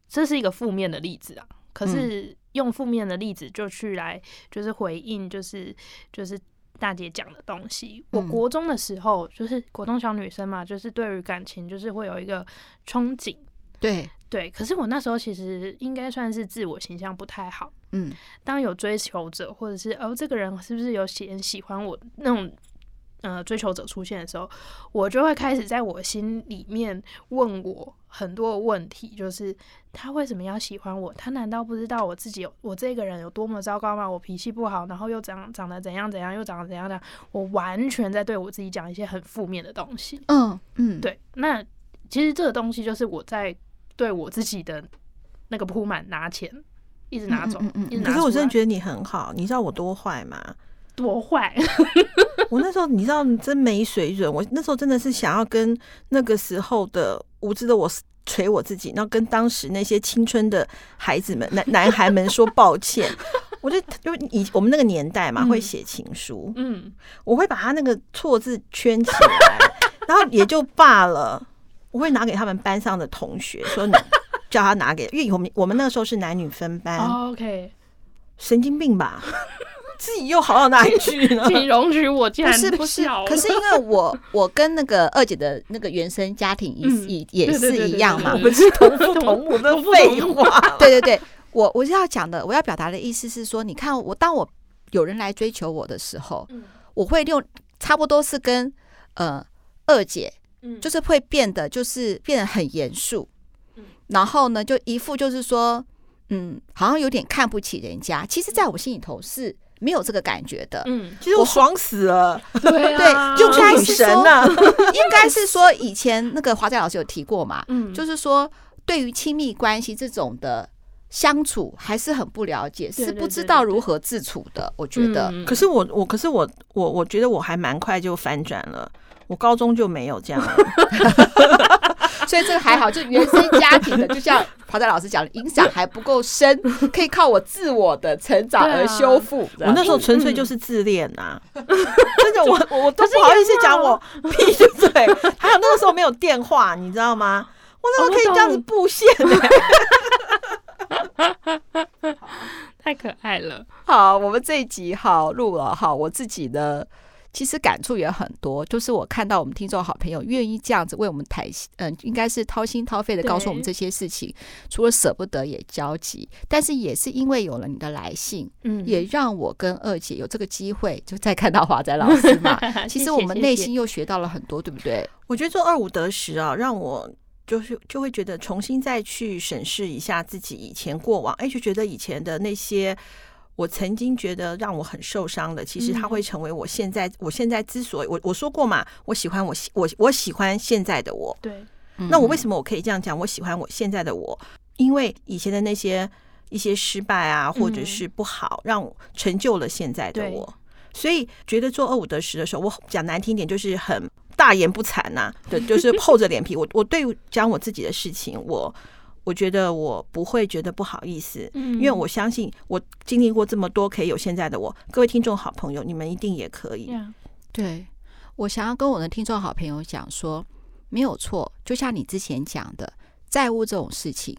这是一个负面的例子啊，可是用负面的例子就去来，就是回应，就是就是大姐讲的东西。我国中的时候，就是国中小女生嘛，就是对于感情就是会有一个憧憬，对对。可是我那时候其实应该算是自我形象不太好，嗯。当有追求者或者是哦，这个人是不是有喜喜欢我那种？呃，追求者出现的时候，我就会开始在我心里面问我很多问题，就是他为什么要喜欢我？他难道不知道我自己有我这个人有多么糟糕吗？我脾气不好，然后又长长得怎样怎样，又长得怎样的？我完全在对我自己讲一些很负面的东西。嗯嗯，对。那其实这个东西就是我在对我自己的那个铺满拿钱，一直拿走，嗯嗯嗯，一直拿。可是我真的觉得你很好，你知道我多坏吗？多坏！我那时候你知道，你真没水准。我那时候真的是想要跟那个时候的无知的我捶我自己，然后跟当时那些青春的孩子们、男男孩们说抱歉。我就就以我们那个年代嘛，会写情书，嗯，我会把他那个错字圈起来，然后也就罢了。我会拿给他们班上的同学 说，你叫他拿给，因为我们我们那个时候是男女分班。OK，神经病吧？自己又好到哪里去呢？请容许我，不是不是，可是因为我我跟那个二姐的那个原生家庭也也也是一样嘛，我们是同父同母的废话。对对对，我我是要讲的，我要表达的意思是说，你看我当我有人来追求我的时候，我会用差不多是跟呃二姐，就是会变得就是变得很严肃，然后呢就一副就是说，嗯，好像有点看不起人家。其实，在我心里头是。没有这个感觉的，嗯，其实我爽死了，对啊，对，就该是说，应该是说以前那个华仔老师有提过嘛，嗯，就是说对于亲密关系这种的相处还是很不了解，是不知道如何自处的，我觉得。可是我我可是我我我觉得我还蛮快就反转了，我高中就没有这样。所以这个还好，就原生家庭的，就像华仔老师讲的，影响还不够深，可以靠我自我的成长而修复。啊、我那时候纯粹就是自恋呐、啊，真的，我 我都不好意思讲我闭嘴。还有那个时候没有电话，你知道吗？我那时候可以这样子布线、欸，太可爱了。好，我们这一集好录了，好，我自己的。其实感触也很多，就是我看到我们听众好朋友愿意这样子为我们抬，嗯，应该是掏心掏肺的告诉我们这些事情，除了舍不得也焦急，但是也是因为有了你的来信，嗯，也让我跟二姐有这个机会，就再看到华仔老师嘛。其实我们内心又学到了很多，对不对？我觉得做二五得十啊，让我就是就会觉得重新再去审视一下自己以前过往，哎，就觉得以前的那些。我曾经觉得让我很受伤的，其实他会成为我现在。我现在之所以，我我说过嘛，我喜欢我我我喜欢现在的我。对，那我为什么我可以这样讲？我喜欢我现在的我，因为以前的那些一些失败啊，或者是不好，让我成就了现在的我。所以觉得做二五得十的时候，我讲难听点，就是很大言不惭呐，对，就是 厚着脸皮。我我对讲我自己的事情，我。我觉得我不会觉得不好意思，因为我相信我经历过这么多，可以有现在的我。各位听众好朋友，你们一定也可以。对，我想要跟我的听众好朋友讲说，没有错，就像你之前讲的，债务这种事情，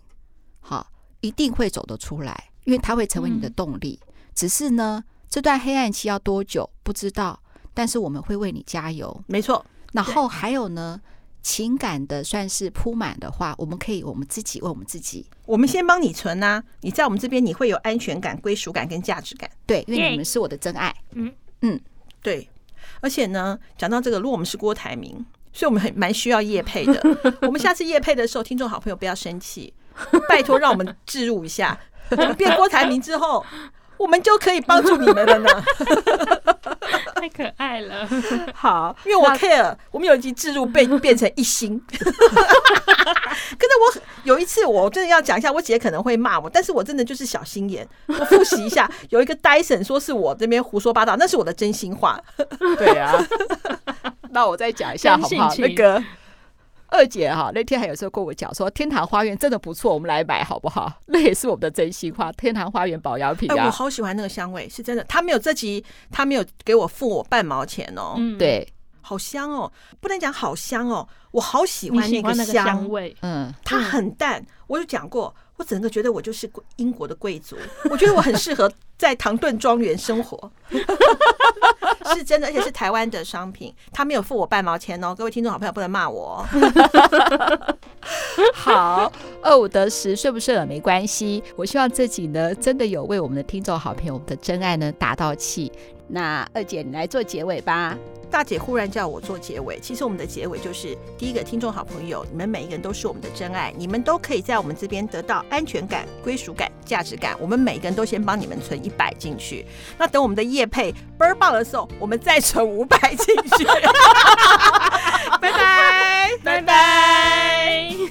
好，一定会走得出来，因为它会成为你的动力。嗯、只是呢，这段黑暗期要多久不知道，但是我们会为你加油。没错。然后还有呢，情感的算是铺满的话，我们可以我们自己为我们自己，我们先帮你存呐、啊。你在我们这边，你会有安全感、归属感跟价值感。对，因为你们是我的真爱。嗯嗯，对。而且呢，讲到这个，如果我们是郭台铭，所以我们很蛮需要叶配的。我们下次叶配的时候，听众好朋友不要生气，拜托让我们置入一下。我们变郭台铭之后，我们就可以帮助你们了呢。太可爱了，好，因为我 care，我们有一集置入被 变成一星。可是我有一次，我真的要讲一下，我姐可能会骂我，但是我真的就是小心眼。我复习一下，有一个 Dyson 说是我这边胡说八道，那是我的真心话。对啊，那我再讲一下好不好？那个。二姐哈，那天还有时候跟我讲说，天堂花园真的不错，我们来买好不好？那也是我们的真心话。天堂花园保养品啊，我好喜欢那个香味，是真的。他没有这集，他没有给我付我半毛钱哦。嗯，对，好香哦，不能讲好香哦，我好喜欢那个香，香味。嗯，它很淡，我有讲过。我整个觉得我就是英国的贵族，我觉得我很适合在唐顿庄园生活，是真的，而且是台湾的商品，他没有付我半毛钱哦，各位听众好朋友不能骂我。好，二五得十，顺不顺耳没关系，我希望这集呢真的有为我们的听众好朋友，我们的真爱呢打到气。那二姐你来做结尾吧。大姐忽然叫我做结尾，其实我们的结尾就是第一个，听众好朋友，你们每一个人都是我们的真爱，你们都可以在我们这边得到安全感、归属感、价值感。我们每个人都先帮你们存一百进去，那等我们的业配倍儿棒的时候，我们再存五百进去。拜拜，拜拜。